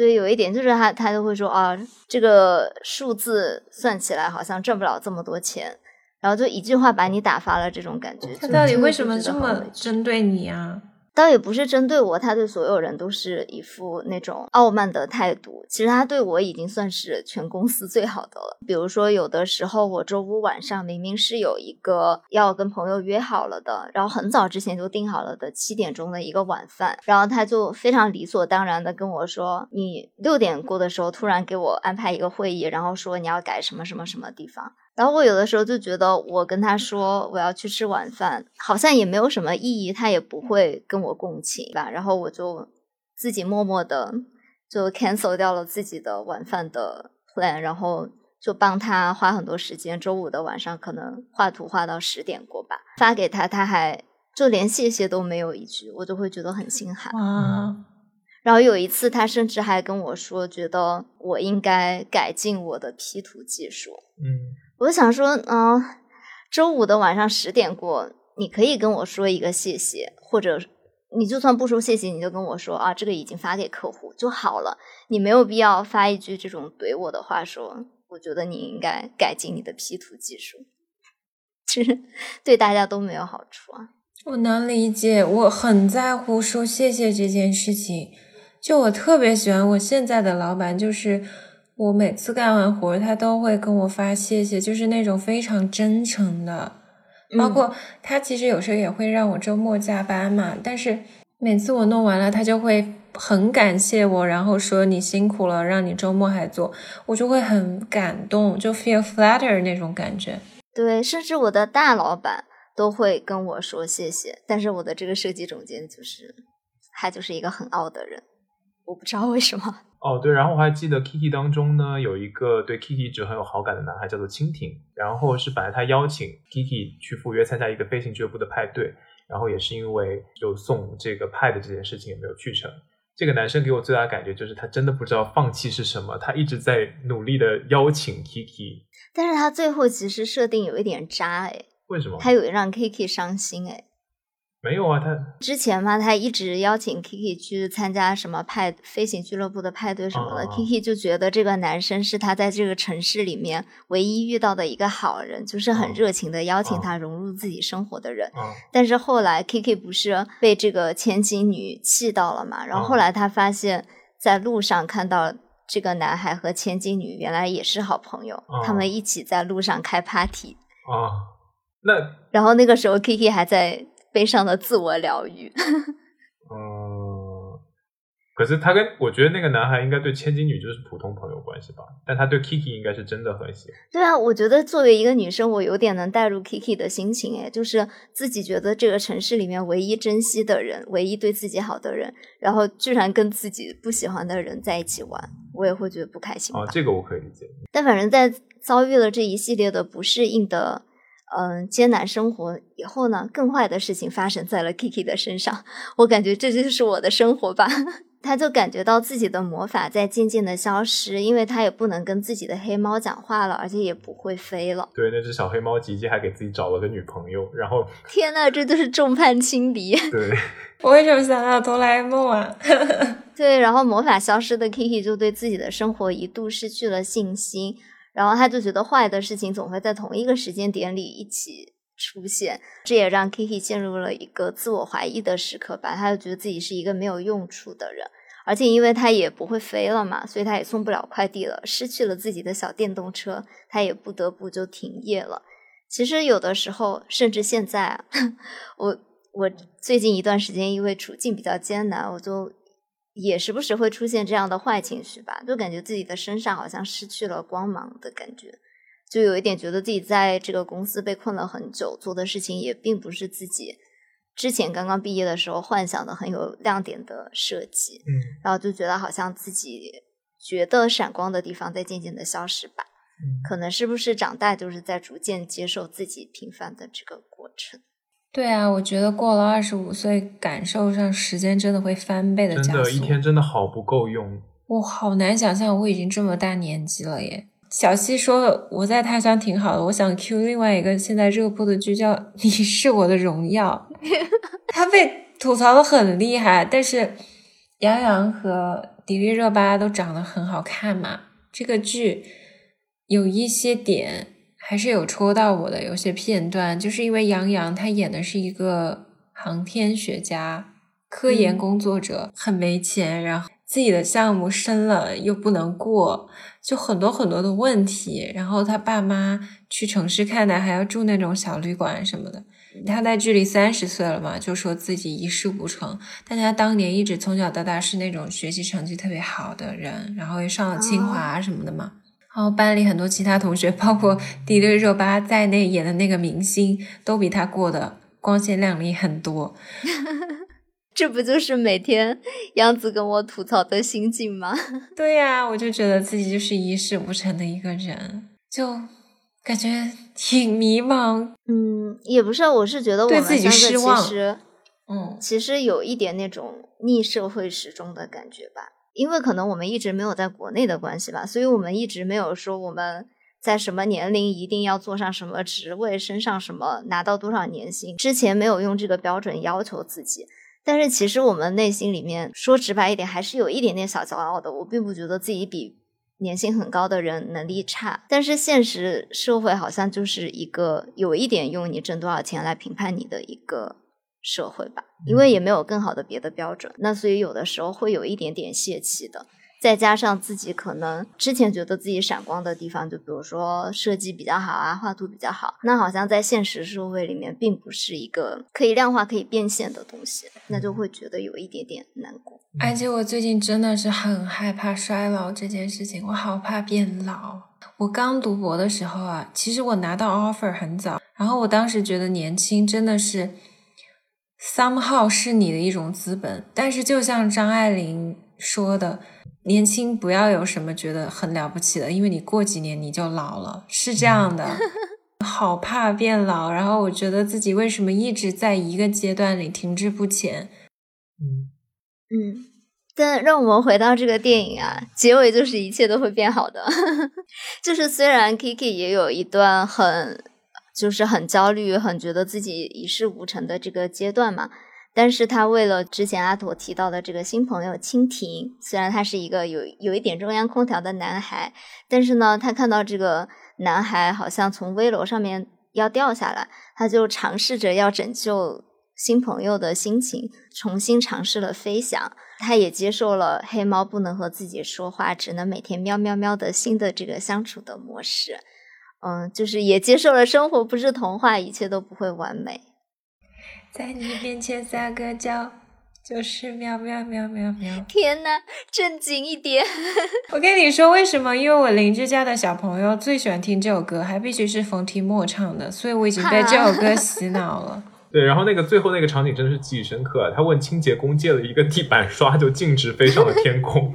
Speaker 2: 对，有一点就是他，他就会说啊，这个数字算起来好像挣不了这么多钱，然后就一句话把你打发了，这种感觉。
Speaker 1: 他到底为什么这么针对你啊？
Speaker 2: 倒也不是针对我，他对所有人都是一副那种傲慢的态度。其实他对我已经算是全公司最好的了。比如说，有的时候我周五晚上明明是有一个要跟朋友约好了的，然后很早之前就订好了的七点钟的一个晚饭，然后他就非常理所当然的跟我说：“你六点过的时候突然给我安排一个会议，然后说你要改什么什么什么地方。”然后我有的时候就觉得，我跟他说我要去吃晚饭，好像也没有什么意义，他也不会跟我共情吧。然后我就自己默默的就 cancel 掉了自己的晚饭的 plan，然后就帮他花很多时间。周五的晚上可能画图画到十点过吧，发给他，他还就连谢谢都没有一句，我就会觉得很心寒。
Speaker 1: 啊。
Speaker 2: 然后有一次，他甚至还跟我说，觉得我应该改进我的 P 图技术。
Speaker 3: 嗯。
Speaker 2: 我想说，嗯，周五的晚上十点过，你可以跟我说一个谢谢，或者你就算不说谢谢，你就跟我说啊，这个已经发给客户就好了。你没有必要发一句这种怼我的话，说我觉得你应该改进你的 P 图技术，其实对大家都没有好处啊。
Speaker 1: 我能理解，我很在乎说谢谢这件事情。就我特别喜欢我现在的老板，就是我每次干完活，他都会跟我发谢谢，就是那种非常真诚的。包括他其实有时候也会让我周末加班嘛，但是每次我弄完了，他就会很感谢我，然后说你辛苦了，让你周末还做，我就会很感动，就 feel flatter 那种感觉。
Speaker 2: 对，甚至我的大老板都会跟我说谢谢，但是我的这个设计总监就是他就是一个很傲的人，我不知道为什么。
Speaker 3: 哦，对，然后我还记得 Kiki 当中呢，有一个对 Kiki 一直很有好感的男孩，叫做蜻蜓。然后是本来他邀请 Kiki 去赴约参加一个飞行俱乐部的派对，然后也是因为就送这个派的这件事情也没有去成。这个男生给我最大的感觉就是他真的不知道放弃是什么，他一直在努力的邀请 Kiki，
Speaker 2: 但是他最后其实设定有一点渣哎，
Speaker 3: 为什么？
Speaker 2: 他有让 Kiki 伤心哎。
Speaker 3: 没有啊，他
Speaker 2: 之前嘛，他一直邀请 Kiki 去参加什么派飞行俱乐部的派对什么的，Kiki 就觉得这个男生是他在这个城市里面唯一遇到的一个好人，就是很热情的邀请他融入自己生活的人。但是后来 Kiki 不是被这个千金女气到了嘛，然后后来他发现，在路上看到这个男孩和千金女原来也是好朋友，他们一起在路上开 party。
Speaker 3: 啊，那
Speaker 2: 然后那个时候 Kiki 还在。悲伤的自我疗愈。
Speaker 3: 嗯，可是他跟我觉得那个男孩应该对千金女就是普通朋友关系吧，但他对 Kiki 应该是真的很喜欢。
Speaker 2: 对啊，我觉得作为一个女生，我有点能带入 Kiki 的心情，哎，就是自己觉得这个城市里面唯一珍惜的人，唯一对自己好的人，然后居然跟自己不喜欢的人在一起玩，我也会觉得不开心。
Speaker 3: 哦，这个我可以理解。
Speaker 2: 但反正，在遭遇了这一系列的不适应的。嗯，艰难生活以后呢，更坏的事情发生在了 Kiki 的身上。我感觉这就是我的生活吧。他就感觉到自己的魔法在渐渐的消失，因为他也不能跟自己的黑猫讲话了，而且也不会飞了。
Speaker 3: 对，那只小黑猫吉吉还给自己找了个女朋友，然后
Speaker 2: 天呐，这都是众叛亲离。
Speaker 3: 对，
Speaker 1: 我为什么想到哆啦 A 梦啊？
Speaker 2: 对，然后魔法消失的 Kiki 就对自己的生活一度失去了信心。然后他就觉得坏的事情总会在同一个时间点里一起出现，这也让 Kiki 陷入了一个自我怀疑的时刻吧。他就觉得自己是一个没有用处的人，而且因为他也不会飞了嘛，所以他也送不了快递了，失去了自己的小电动车，他也不得不就停业了。其实有的时候，甚至现在，我我最近一段时间因为处境比较艰难，我就。也时不时会出现这样的坏情绪吧，就感觉自己的身上好像失去了光芒的感觉，就有一点觉得自己在这个公司被困了很久，做的事情也并不是自己之前刚刚毕业的时候幻想的很有亮点的设计，
Speaker 3: 嗯，
Speaker 2: 然后就觉得好像自己觉得闪光的地方在渐渐的消失吧，
Speaker 3: 嗯，
Speaker 2: 可能是不是长大就是在逐渐接受自己平凡的这个过程。
Speaker 1: 对啊，我觉得过了二十五岁，感受上时间真的会翻倍的加速。
Speaker 3: 真的，一天真的好不够用。
Speaker 1: 我好难想象，我已经这么大年纪了耶。小西说我在他乡挺好的，我想 Q 另外一个现在热播的剧叫《你是我的荣耀 》，他被吐槽的很厉害，但是杨洋和迪丽热巴都长得很好看嘛。这个剧有一些点。还是有戳到我的有些片段，就是因为杨洋他演的是一个航天学家、科研工作者，很没钱，然后自己的项目升了又不能过，就很多很多的问题。然后他爸妈去城市看他，还要住那种小旅馆什么的。他在剧里三十岁了嘛，就说自己一事无成，但他当年一直从小到大是那种学习成绩特别好的人，然后也上了清华什么的嘛。然后班里很多其他同学，包括迪丽热巴在内演的那个明星，都比他过得光鲜亮丽很多。
Speaker 2: 这不就是每天杨子跟我吐槽的心境吗？
Speaker 1: 对呀，我就觉得自己就是一事无成的一个人，就感觉挺迷茫。
Speaker 2: 嗯，也不是，我是觉得我们
Speaker 1: 三个其
Speaker 2: 实，
Speaker 1: 嗯，
Speaker 2: 其实有一点那种逆社会时钟的感觉吧。因为可能我们一直没有在国内的关系吧，所以我们一直没有说我们在什么年龄一定要做上什么职位，升上什么，拿到多少年薪。之前没有用这个标准要求自己，但是其实我们内心里面说直白一点，还是有一点点小骄傲的。我并不觉得自己比年薪很高的人能力差，但是现实社会好像就是一个有一点用你挣多少钱来评判你的一个社会吧，因为也没有更好的别的标准，那所以有的时候会有一点点泄气的。再加上自己可能之前觉得自己闪光的地方，就比如说设计比较好啊，画图比较好，那好像在现实社会里面并不是一个可以量化、可以变现的东西，那就会觉得有一点点难过。
Speaker 1: 而且我最近真的是很害怕衰老这件事情，我好怕变老。我刚读博的时候啊，其实我拿到 offer 很早，然后我当时觉得年轻真的是 somehow 是你的一种资本，但是就像张爱玲说的。年轻不要有什么觉得很了不起的，因为你过几年你就老了，是这样的。好怕变老，然后我觉得自己为什么一直在一个阶段里停滞不前。
Speaker 2: 嗯嗯，但让我们回到这个电影啊，结尾就是一切都会变好的。就是虽然 Kiki 也有一段很就是很焦虑、很觉得自己一事无成的这个阶段嘛。但是他为了之前阿朵提到的这个新朋友蜻蜓，虽然他是一个有有一点中央空调的男孩，但是呢，他看到这个男孩好像从危楼上面要掉下来，他就尝试着要拯救新朋友的心情，重新尝试了飞翔。他也接受了黑猫不能和自己说话，只能每天喵喵喵的新的这个相处的模式。嗯，就是也接受了生活不是童话，一切都不会完美。
Speaker 1: 在你面前撒个娇，就是喵喵喵喵喵。
Speaker 2: 天呐，正经一点！
Speaker 1: 我跟你说为什么？因为我邻居家的小朋友最喜欢听这首歌，还必须是冯提莫唱的，所以我已经被这首歌洗脑了。
Speaker 3: 对，然后那个最后那个场景真的是记忆深刻。他问清洁工借了一个地板刷，就径直飞上了天空。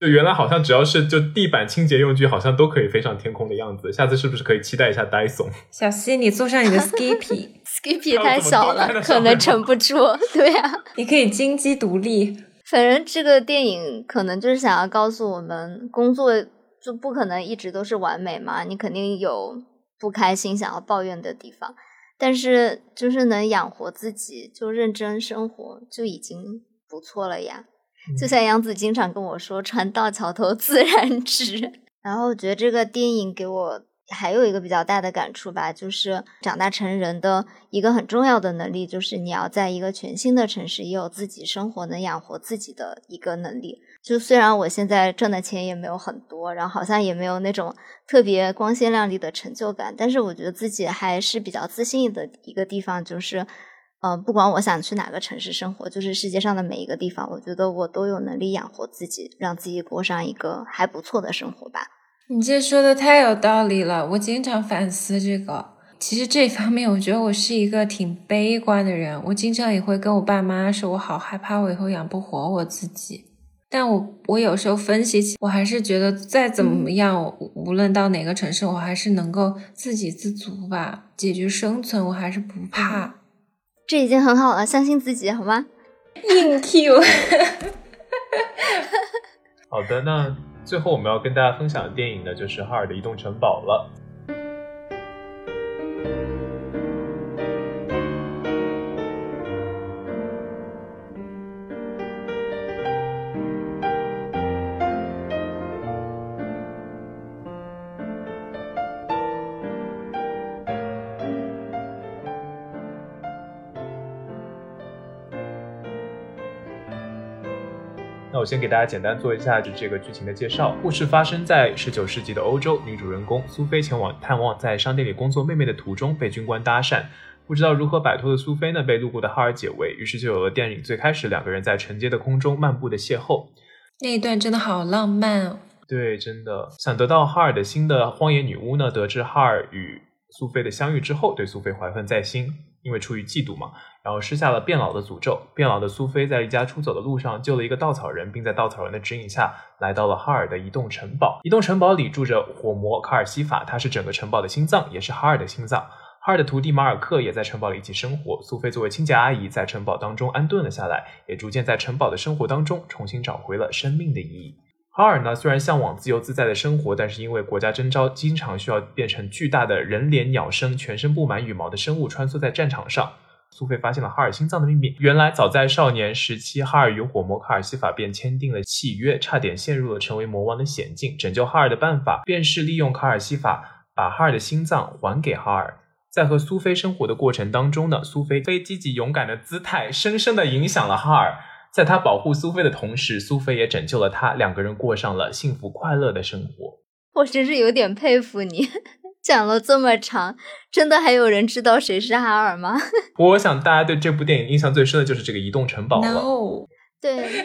Speaker 3: 原来好像只要是就地板清洁用具，好像都可以飞上天空的样子。下次是不是可以期待一下 Dyson？
Speaker 1: 小西，你坐上你的 Skippy，Skippy
Speaker 2: 太小了，可能撑不住。对呀，
Speaker 1: 你可以金鸡独立。
Speaker 2: 反正这个电影可能就是想要告诉我们，工作就不可能一直都是完美嘛，你肯定有不开心、想要抱怨的地方。但是就是能养活自己，就认真生活，就已经不错了呀。就像杨子经常跟我说：“船到桥头自然直。”然后我觉得这个电影给我还有一个比较大的感触吧，就是长大成人的一个很重要的能力，就是你要在一个全新的城市也有自己生活、能养活自己的一个能力。就虽然我现在挣的钱也没有很多，然后好像也没有那种特别光鲜亮丽的成就感，但是我觉得自己还是比较自信的一个地方，就是。呃，不管我想去哪个城市生活，就是世界上的每一个地方，我觉得我都有能力养活自己，让自己过上一个还不错的生活吧。
Speaker 1: 你这说的太有道理了，我经常反思这个。其实这方面，我觉得我是一个挺悲观的人。我经常也会跟我爸妈说，我好害怕我以后养不活我自己。但我我有时候分析起，我还是觉得再怎么样，无论到哪个城市，我还是能够自给自足吧，解决生存，我还是不怕。
Speaker 2: 这已经很好了，相信自己，好吗？
Speaker 1: 硬 Q。
Speaker 3: 好的，那最后我们要跟大家分享的电影呢，就是哈尔的移动城堡了。先给大家简单做一下就这个剧情的介绍。故事发生在十九世纪的欧洲，女主人公苏菲前往探望在商店里工作妹妹的途中，被军官搭讪，不知道如何摆脱的苏菲呢，被路过的哈尔解围，于是就有了电影最开始两个人在承接的空中漫步的邂逅。
Speaker 1: 那一段真的好浪漫哦。
Speaker 3: 对，真的想得到哈尔的心的荒野女巫呢，得知哈尔与苏菲的相遇之后，对苏菲怀恨在心，因为出于嫉妒嘛。然后施下了变老的诅咒。变老的苏菲在离家出走的路上救了一个稻草人，并在稻草人的指引下来到了哈尔的移动城堡。移动城堡里住着火魔卡尔西法，他是整个城堡的心脏，也是哈尔的心脏。哈哈尔的徒弟马尔克也在城堡里一起生活。苏菲作为清洁阿姨，在城堡当中安顿了下来，也逐渐在城堡的生活当中重新找回了生命的意义。哈尔呢，虽然向往自由自在的生活，但是因为国家征召，经常需要变成巨大的人脸鸟身、全身布满羽毛的生物穿梭在战场上。苏菲发现了哈尔心脏的秘密。原来，早在少年时期，哈尔与火魔卡尔西法便签订了契约，差点陷入了成为魔王的险境。拯救哈尔的办法，便是利用卡尔西法把哈尔的心脏还给哈尔。在和苏菲生活的过程当中呢，苏菲非积极勇敢的姿态深深的影响了哈尔。在他保护苏菲的同时，苏菲也拯救了他，两个人过上了幸福快乐的生活。
Speaker 2: 我真是有点佩服你，讲了这么长，真的还有人知道谁是哈尔吗？
Speaker 3: 我想大家对这部电影印象最深的就是这个移动城堡了。
Speaker 1: No，
Speaker 2: 对。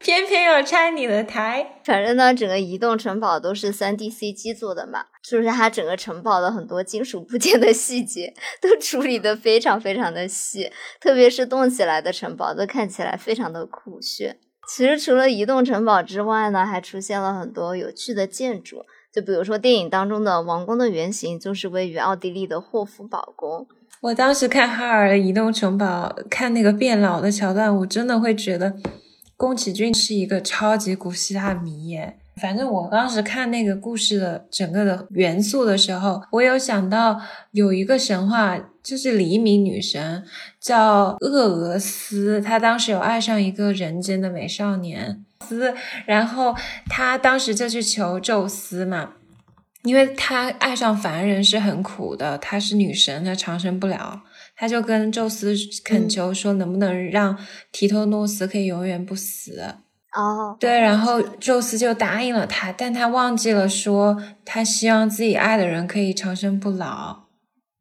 Speaker 1: 偏偏要拆你的台，
Speaker 2: 反正呢，整个移动城堡都是三 D CG 做的嘛，就是它整个城堡的很多金属部件的细节都处理的非常非常的细，特别是动起来的城堡都看起来非常的酷炫。其实除了移动城堡之外呢，还出现了很多有趣的建筑，就比如说电影当中的王宫的原型就是位于奥地利的霍夫堡宫。
Speaker 1: 我当时看哈尔移动城堡，看那个变老的桥段，我真的会觉得。宫崎骏是一个超级古希腊迷耶，反正我当时看那个故事的整个的元素的时候，我有想到有一个神话，就是黎明女神叫厄俄斯，她当时有爱上一个人间的美少年斯，然后她当时就去求宙斯嘛，因为她爱上凡人是很苦的，她是女神，她长生不了。他就跟宙斯恳求说，能不能让提托诺斯可以永远不死？
Speaker 2: 哦，
Speaker 1: 对，然后宙斯就答应了他，但他忘记了说，他希望自己爱的人可以长生不老，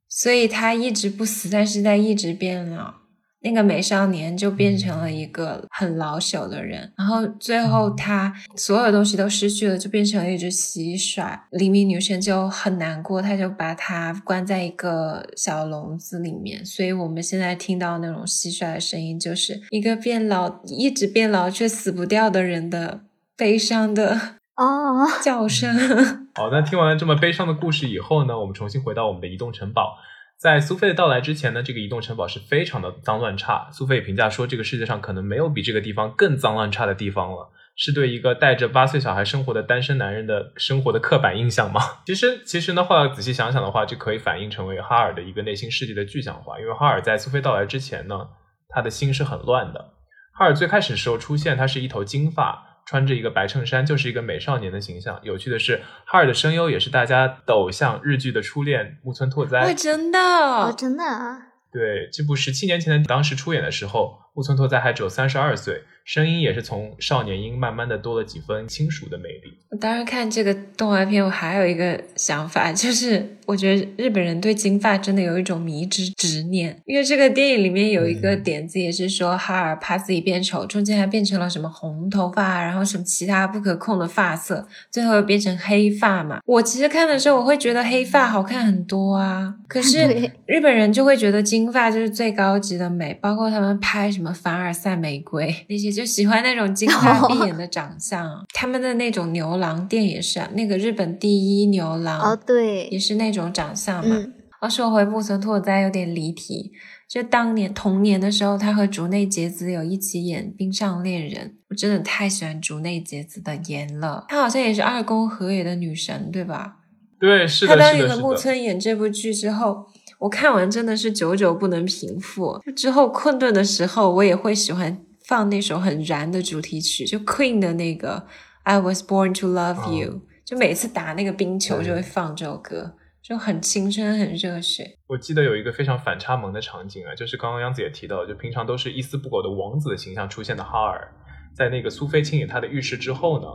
Speaker 1: 所以他一直不死，但是在一直变老。那个美少年就变成了一个很老朽的人，然后最后他所有东西都失去了，就变成了一只蟋蟀。黎明女神就很难过，她就把它关在一个小笼子里面。所以我们现在听到那种蟋蟀的声音，就是一个变老、一直变老却死不掉的人的悲伤的
Speaker 2: 哦
Speaker 1: 叫声。
Speaker 3: 好，那听完了这么悲伤的故事以后呢，我们重新回到我们的移动城堡。在苏菲的到来之前呢，这个移动城堡是非常的脏乱差。苏菲评价说，这个世界上可能没有比这个地方更脏乱差的地方了，是对一个带着八岁小孩生活的单身男人的生活的刻板印象吗？其实，其实呢，后来仔细想想的话，就可以反映成为哈尔的一个内心世界的具象化。因为哈尔在苏菲到来之前呢，他的心是很乱的。哈尔最开始时候出现，他是一头金发。穿着一个白衬衫，就是一个美少年的形象。有趣的是，哈尔的声优也是大家的偶像日剧的初恋木村拓哉。
Speaker 1: 真的，
Speaker 2: 哦，真的啊。
Speaker 3: 对，这部十七年前的当时出演的时候，木村拓哉还只有三十二岁。声音也是从少年音慢慢的多了几分轻熟的魅力。
Speaker 1: 我当然看这个动画片，我还有一个想法，就是我觉得日本人对金发真的有一种迷之执念。因为这个电影里面有一个点子，也是说哈尔怕自己变丑，中间还变成了什么红头发，然后什么其他不可控的发色，最后又变成黑发嘛。我其实看的时候，我会觉得黑发好看很多啊。可是日本人就会觉得金发就是最高级的美，包括他们拍什么凡尔赛玫瑰那些。就喜欢那种金发碧眼的长相，他们的那种牛郎店也是啊，那个日本第一牛郎
Speaker 2: 哦，对，
Speaker 1: 也是那种长相嘛。哦，说回木村拓哉有点离题，就当年童年的时候，他和竹内结子有一起演《冰上恋人》，我真的太喜欢竹内结子的颜了。她好像也是二宫和也的女神，对吧？
Speaker 3: 对，是的，
Speaker 1: 她当年和木村演这部剧之后，我看完真的是久久不能平复。之后困顿的时候，我也会喜欢。放那首很燃的主题曲，就 Queen 的那个《I Was Born to Love You》，就每次打那个冰球就会放这首歌，就很青春，很热血。
Speaker 3: 我记得有一个非常反差萌的场景啊，就是刚刚央子也提到，就平常都是一丝不苟的王子的形象出现的哈尔，在那个苏菲清理他的浴室之后呢，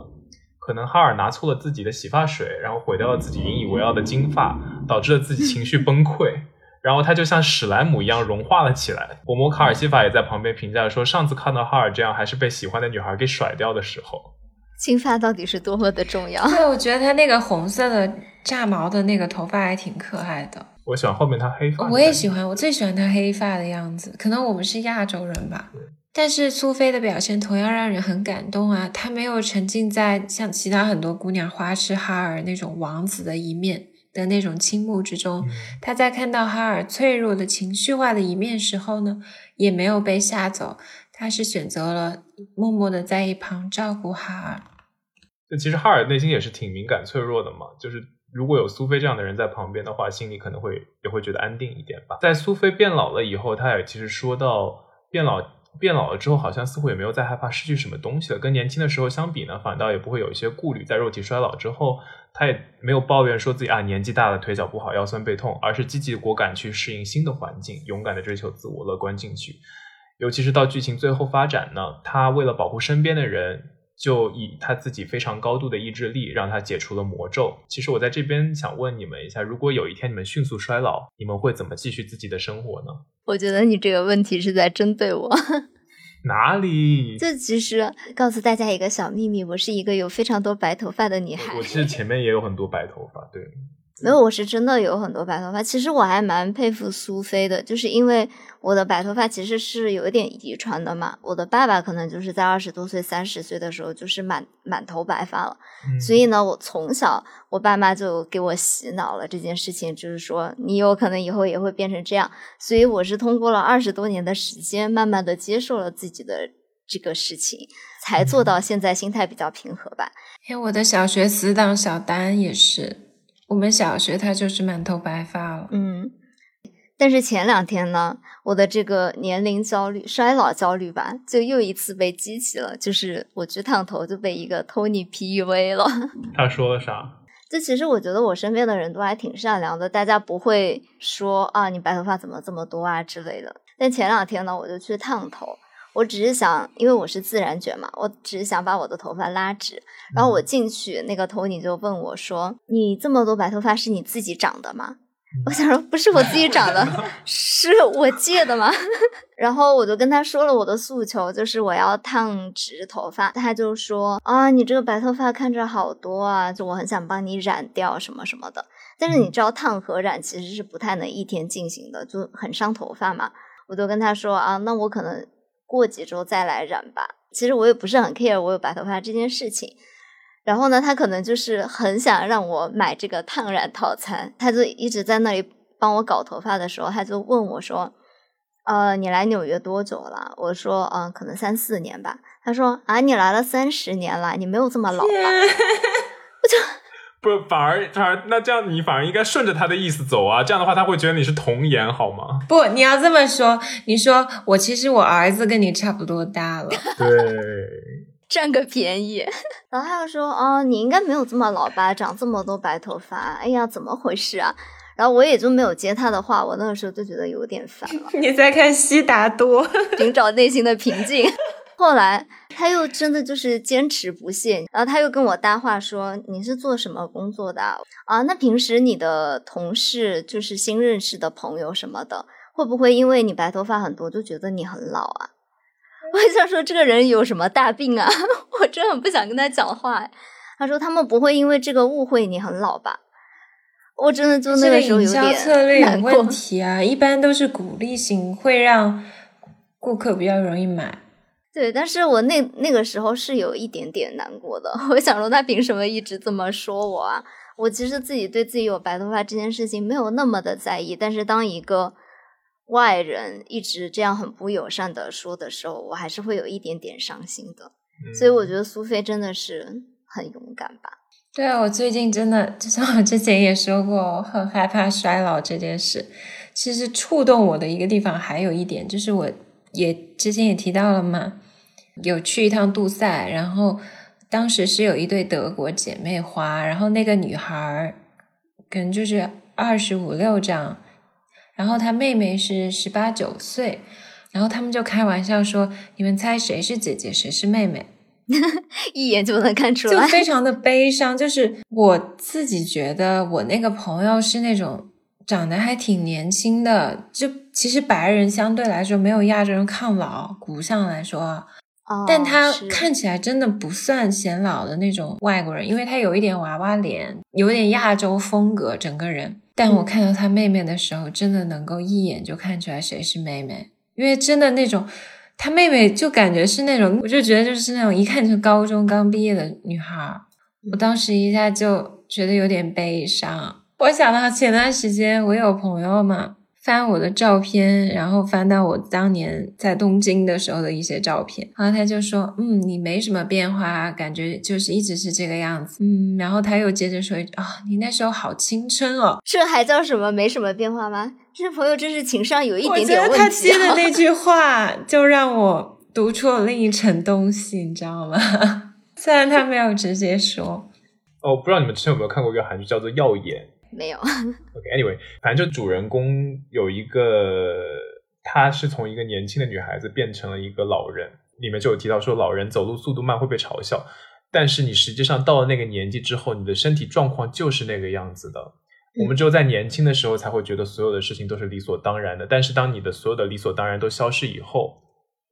Speaker 3: 可能哈尔拿错了自己的洗发水，然后毁掉了自己引以为傲的金发，导致了自己情绪崩溃。然后他就像史莱姆一样融化了起来。我摩卡尔西法也在旁边评价说：“上次看到哈尔这样，还是被喜欢的女孩给甩掉的时候。”
Speaker 2: 金发到底是多么的重要？
Speaker 1: 对，我觉得他那个红色的炸毛的那个头发还挺可爱的。
Speaker 3: 我喜欢后面他黑发。
Speaker 1: 我也喜欢，我最喜欢他黑发的样子。可能我们是亚洲人吧。但是苏菲的表现同样让人很感动啊！她没有沉浸在像其他很多姑娘花痴哈尔那种王子的一面。的那种倾慕之中。他在看到哈尔脆弱的情绪化的一面时候呢，也没有被吓走，他是选择了默默的在一旁照顾哈尔。
Speaker 3: 就其实哈尔内心也是挺敏感脆弱的嘛，就是如果有苏菲这样的人在旁边的话，心里可能会也会觉得安定一点吧。在苏菲变老了以后，他也其实说到变老。变老了之后，好像似乎也没有再害怕失去什么东西了。跟年轻的时候相比呢，反倒也不会有一些顾虑。在肉体衰老之后，他也没有抱怨说自己啊年纪大了腿脚不好腰酸背痛，而是积极果敢去适应新的环境，勇敢的追求自我，乐观进取。尤其是到剧情最后发展呢，他为了保护身边的人。就以他自己非常高度的意志力，让他解除了魔咒。其实我在这边想问你们一下，如果有一天你们迅速衰老，你们会怎么继续自己的生活呢？
Speaker 2: 我觉得你这个问题是在针对我。
Speaker 3: 哪里？
Speaker 2: 这其实告诉大家一个小秘密，我是一个有非常多白头发的女孩。
Speaker 3: 我其实前面也有很多白头发，对。
Speaker 2: 没有，我是真的有很多白头发。其实我还蛮佩服苏菲的，就是因为我的白头发其实是有一点遗传的嘛。我的爸爸可能就是在二十多岁、三十岁的时候就是满满头白发了，所以呢，我从小我爸妈就给我洗脑了这件事情，就是说你有可能以后也会变成这样。所以我是通过了二十多年的时间，慢慢的接受了自己的这个事情，才做到现在心态比较平和吧。
Speaker 1: 因为我的小学死党小丹也是。我们小学他就是满头白发了，
Speaker 2: 嗯，但是前两天呢，我的这个年龄焦虑、衰老焦虑吧，就又一次被激起了。就是我去烫头就被一个 Tony PUA 了。
Speaker 3: 他说了啥？
Speaker 2: 就其实我觉得我身边的人都还挺善良的，大家不会说啊你白头发怎么这么多啊之类的。但前两天呢，我就去烫头。我只是想，因为我是自然卷嘛，我只是想把我的头发拉直。然后我进去，那个头你就问我说：“你这么多白头发是你自己长的吗？”我想说不是我自己长的，是我借的吗？然后我就跟他说了我的诉求，就是我要烫直头发。他就说：“啊，你这个白头发看着好多啊，就我很想帮你染掉什么什么的。但是你知道烫和染其实是不太能一天进行的，就很伤头发嘛。”我就跟他说：“啊，那我可能。”过几周再来染吧。其实我也不是很 care 我有白头发这件事情。然后呢，他可能就是很想让我买这个烫染套餐，他就一直在那里帮我搞头发的时候，他就问我说：“呃，你来纽约多久了？”我说：“嗯，可能三四年吧。”他说：“啊，你来了三十年了，你没有这么老吧？”我就。
Speaker 3: 不，反而反而那这样，你反而应该顺着他的意思走啊！这样的话，他会觉得你是童颜，好吗？
Speaker 1: 不，你要这么说，你说我其实我儿子跟你差不多大了，
Speaker 3: 对，
Speaker 2: 占个便宜。然后他又说，哦，你应该没有这么老吧，长这么多白头发，哎呀，怎么回事啊？然后我也就没有接他的话，我那个时候就觉得有点烦了。
Speaker 1: 你在看悉达多，
Speaker 2: 寻找内心的平静。后来他又真的就是坚持不懈，然后他又跟我搭话说：“你是做什么工作的啊？那平时你的同事就是新认识的朋友什么的，会不会因为你白头发很多就觉得你很老啊？”我想说这个人有什么大病啊？我真的很不想跟他讲话。他说他们不会因为这个误会你很老吧？我真的就那个时候有点
Speaker 1: 策略有问题啊！一般都是鼓励型，会让顾客比较容易买。
Speaker 2: 对，但是我那那个时候是有一点点难过的。我想说，他凭什么一直这么说我啊？我其实自己对自己有白头发这件事情没有那么的在意，但是当一个外人一直这样很不友善的说的时候，我还是会有一点点伤心的。所以我觉得苏菲真的是很勇敢吧？
Speaker 1: 对啊，我最近真的就像我之前也说过，我很害怕衰老这件事。其实触动我的一个地方还有一点，就是我。也之前也提到了嘛，有去一趟杜塞，然后当时是有一对德国姐妹花，然后那个女孩可能就是二十五六这样，然后她妹妹是十八九岁，然后他们就开玩笑说：“你们猜谁是姐姐，谁是妹妹？”
Speaker 2: 一眼就能看出来，
Speaker 1: 就非常的悲伤。就是我自己觉得我那个朋友是那种。长得还挺年轻的，就其实白人相对来说没有亚洲人抗老，骨相来说，但他看起来真的不算显老的那种外国人，因为他有一点娃娃脸，有点亚洲风格，整个人。但我看到他妹妹的时候，真的能够一眼就看出来谁是妹妹，因为真的那种，他妹妹就感觉是那种，我就觉得就是那种一看就是高中刚毕业的女孩，我当时一下就觉得有点悲伤。我想到前段时间我有朋友嘛。翻我的照片，然后翻到我当年在东京的时候的一些照片，然后他就说：“嗯，你没什么变化，感觉就是一直是这个样子。”嗯，然后他又接着说：“啊，你那时候好青春哦。”
Speaker 2: 这还叫什么没什么变化吗？这朋友真是情商有一点点问题。
Speaker 1: 我觉得他接的那句话就让我读出了另一层东西，你知道吗？虽然他没有直接说。
Speaker 3: 哦，不知道你们之前有没有看过一个韩剧叫做《耀眼》。
Speaker 2: 没有。
Speaker 3: OK，Anyway，反正就主人公有一个，他是从一个年轻的女孩子变成了一个老人。里面就有提到说，老人走路速度慢会被嘲笑，但是你实际上到了那个年纪之后，你的身体状况就是那个样子的。我们只有在年轻的时候才会觉得所有的事情都是理所当然的，但是当你的所有的理所当然都消失以后，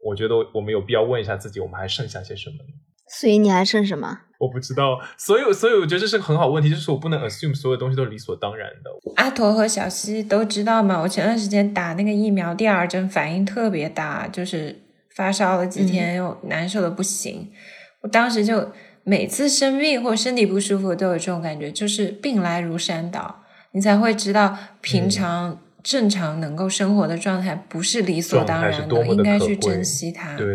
Speaker 3: 我觉得我们有必要问一下自己，我们还剩下些什么呢？
Speaker 2: 所以你还剩什么？
Speaker 3: 我不知道。所以，所以我觉得这是个很好问题，就是我不能 assume 所有东西都是理所当然的。
Speaker 1: 阿驼和小西都知道嘛？我前段时间打那个疫苗第二针，反应特别大，就是发烧了几天，又难受的不行。我当时就每次生病或身体不舒服都有这种感觉，就是病来如山倒，你才会知道平常正常能够生活的状态不是理所当然
Speaker 3: 的，
Speaker 1: 应该去珍惜它。
Speaker 3: 对。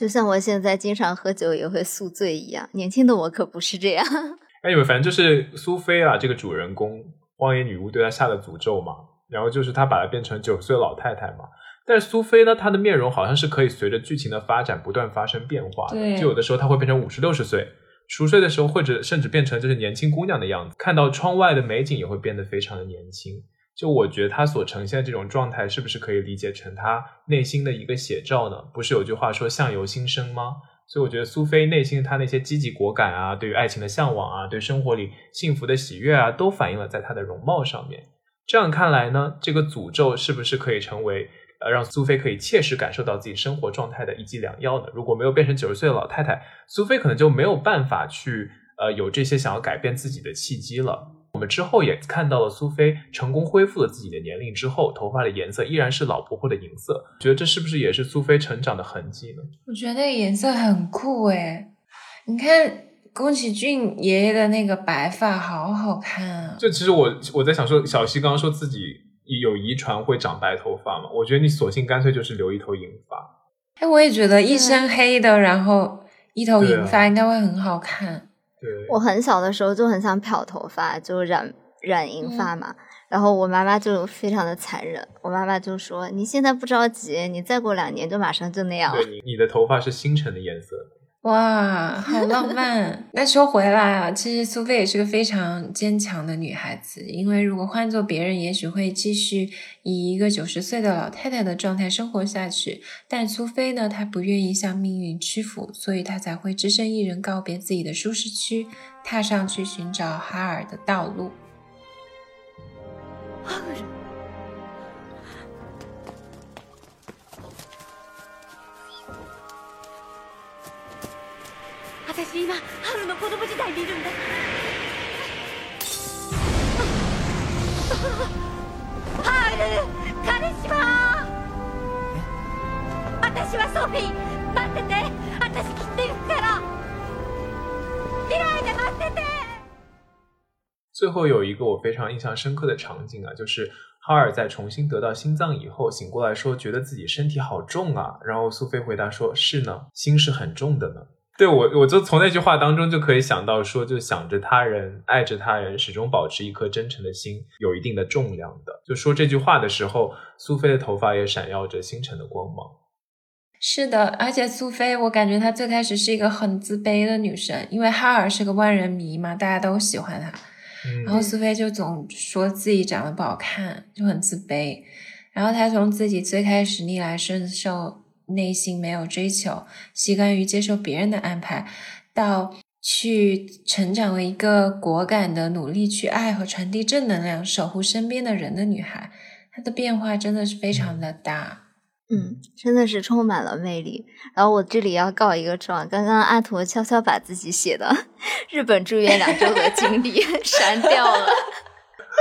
Speaker 2: 就像我现在经常喝酒也会宿醉一样，年轻的我可不是这样。
Speaker 3: 哎，你们反正就是苏菲啊，这个主人公荒野女巫对她下的诅咒嘛，然后就是她把她变成九岁老太太嘛。但是苏菲呢，她的面容好像是可以随着剧情的发展不断发生变化的，就有的时候她会变成五十六十岁，熟睡的时候或者甚至变成就是年轻姑娘的样子，看到窗外的美景也会变得非常的年轻。就我觉得他所呈现的这种状态，是不是可以理解成他内心的一个写照呢？不是有句话说“相由心生”吗？所以我觉得苏菲内心他那些积极果敢啊，对于爱情的向往啊，对生活里幸福的喜悦啊，都反映了在她的容貌上面。这样看来呢，这个诅咒是不是可以成为呃让苏菲可以切实感受到自己生活状态的一剂良药呢？如果没有变成九十岁的老太太，苏菲可能就没有办法去呃有这些想要改变自己的契机了。我们之后也看到了苏菲成功恢复了自己的年龄之后，头发的颜色依然是老婆婆的银色。觉得这是不是也是苏菲成长的痕迹呢？
Speaker 1: 我觉得那个颜色很酷诶，你看宫崎骏爷爷的那个白发好好看啊！
Speaker 3: 就其实我我在想说，小西刚刚说自己有遗传会长白头发嘛？我觉得你索性干脆就是留一头银发。
Speaker 1: 哎，我也觉得一身黑的，然后一头银发应该会很好看。
Speaker 2: 我很小的时候就很想漂头发，就染染银发嘛。然后我妈妈就非常的残忍，我妈妈就说：“你现在不着急，你再过两年就马上就那样了。”
Speaker 3: 对，你你的头发是星辰的颜色。
Speaker 1: 哇，好浪漫！那说回来啊，其实苏菲也是个非常坚强的女孩子。因为如果换做别人，也许会继续以一个九十岁的老太太的状态生活下去。但苏菲呢，她不愿意向命运屈服，所以她才会只身一人告别自己的舒适区，踏上去寻找哈尔的道路。私今春の子供時代にいるんだハール彼氏は私はソフィー待ってて私切っていくから未来で待ってて最后有一个我非常印象深刻的场景啊，就是哈尔在重新得到心脏以后醒过来说，觉得自己身体好重啊。然后苏菲回答说：“是呢，心是很重的呢。” 对我，我就从那句话当中就可以想到，说就想着他人，爱着他人，始终保持一颗真诚的心，有一定的重量的。就说这句话的时候，苏菲的头发也闪耀着星辰的光芒。是的，而且苏菲，我感觉她最开始是一个很自卑的女生，因为哈尔是个万人迷嘛，大家都喜欢他。然后苏菲就总说自己长得不好看，就很自卑。然后她从自己最开始逆来顺受。内心没有追求，习惯于接受别人的安排，到去成长为一个果敢的、努力去爱和传递正能量、守护身边的人的女孩，她的变化真的是非常的大。
Speaker 2: 嗯，真的是充满了魅力。然后我这里要告一个状，刚刚阿驼悄悄把自己写的 日本住院两周的经历 删掉了。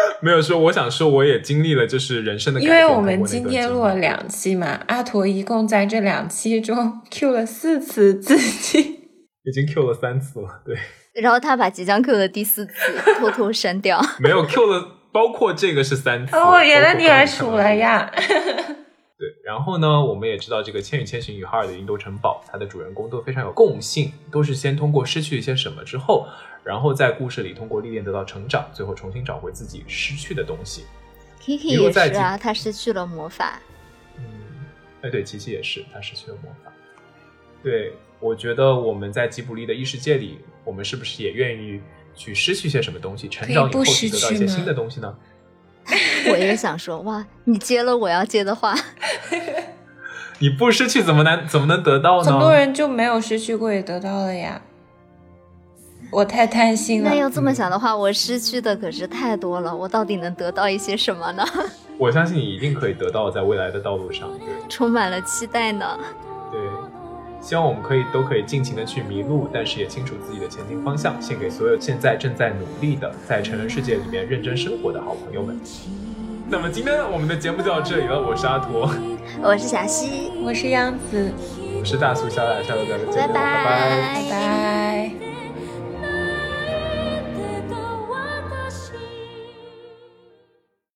Speaker 3: 没有说，我想说，我也经历了，就是人生的。
Speaker 1: 因为我们今天录了两期嘛，阿驼一共在这两期中 Q 了四次自己，
Speaker 3: 已经 Q 了三次了，对。
Speaker 2: 然后他把即将 Q 的第四次偷偷删掉，
Speaker 3: 没有 Q 了包括这个是三次。
Speaker 1: 哦，原来你还
Speaker 3: 数
Speaker 1: 数了呀。
Speaker 3: 对，然后呢，我们也知道这个《千与千寻》与哈尔的云斗城堡，它的主人公都非常有共性，都是先通过失去一些什么之后，然后在故事里通过历练得到成长，最后重新找回自己失去的东西。
Speaker 2: Kiki 也是啊，他失去了魔法。
Speaker 3: 嗯，哎，对，琪琪也是，他失去了魔法。对，我觉得我们在吉卜力的异世界里，我们是不是也愿意去失去些什么东西，成长以后去得到一些新的东西呢？
Speaker 2: 我也想说，哇，你接了我要接的话，
Speaker 3: 你不失去怎么能怎么能得到
Speaker 1: 呢？很多人就没有失去过也得到了呀。我太贪心了。
Speaker 2: 那要这么想的话，我失去的可是太多了。我到底能得到一些什么呢？
Speaker 3: 我相信你一定可以得到，在未来的道路上，
Speaker 2: 充满了期待呢。
Speaker 3: 对。希望我们可以都可以尽情的去迷路，但是也清楚自己的前进方向。献给所有现在正在努力的在成人世界里面认真生活的好朋友们。那么今天我们的节目就到这里了，我是阿驼，
Speaker 2: 我是小溪，
Speaker 1: 我是杨子，
Speaker 3: 我是大苏小雅，下周再见，
Speaker 2: 拜拜
Speaker 1: 拜拜。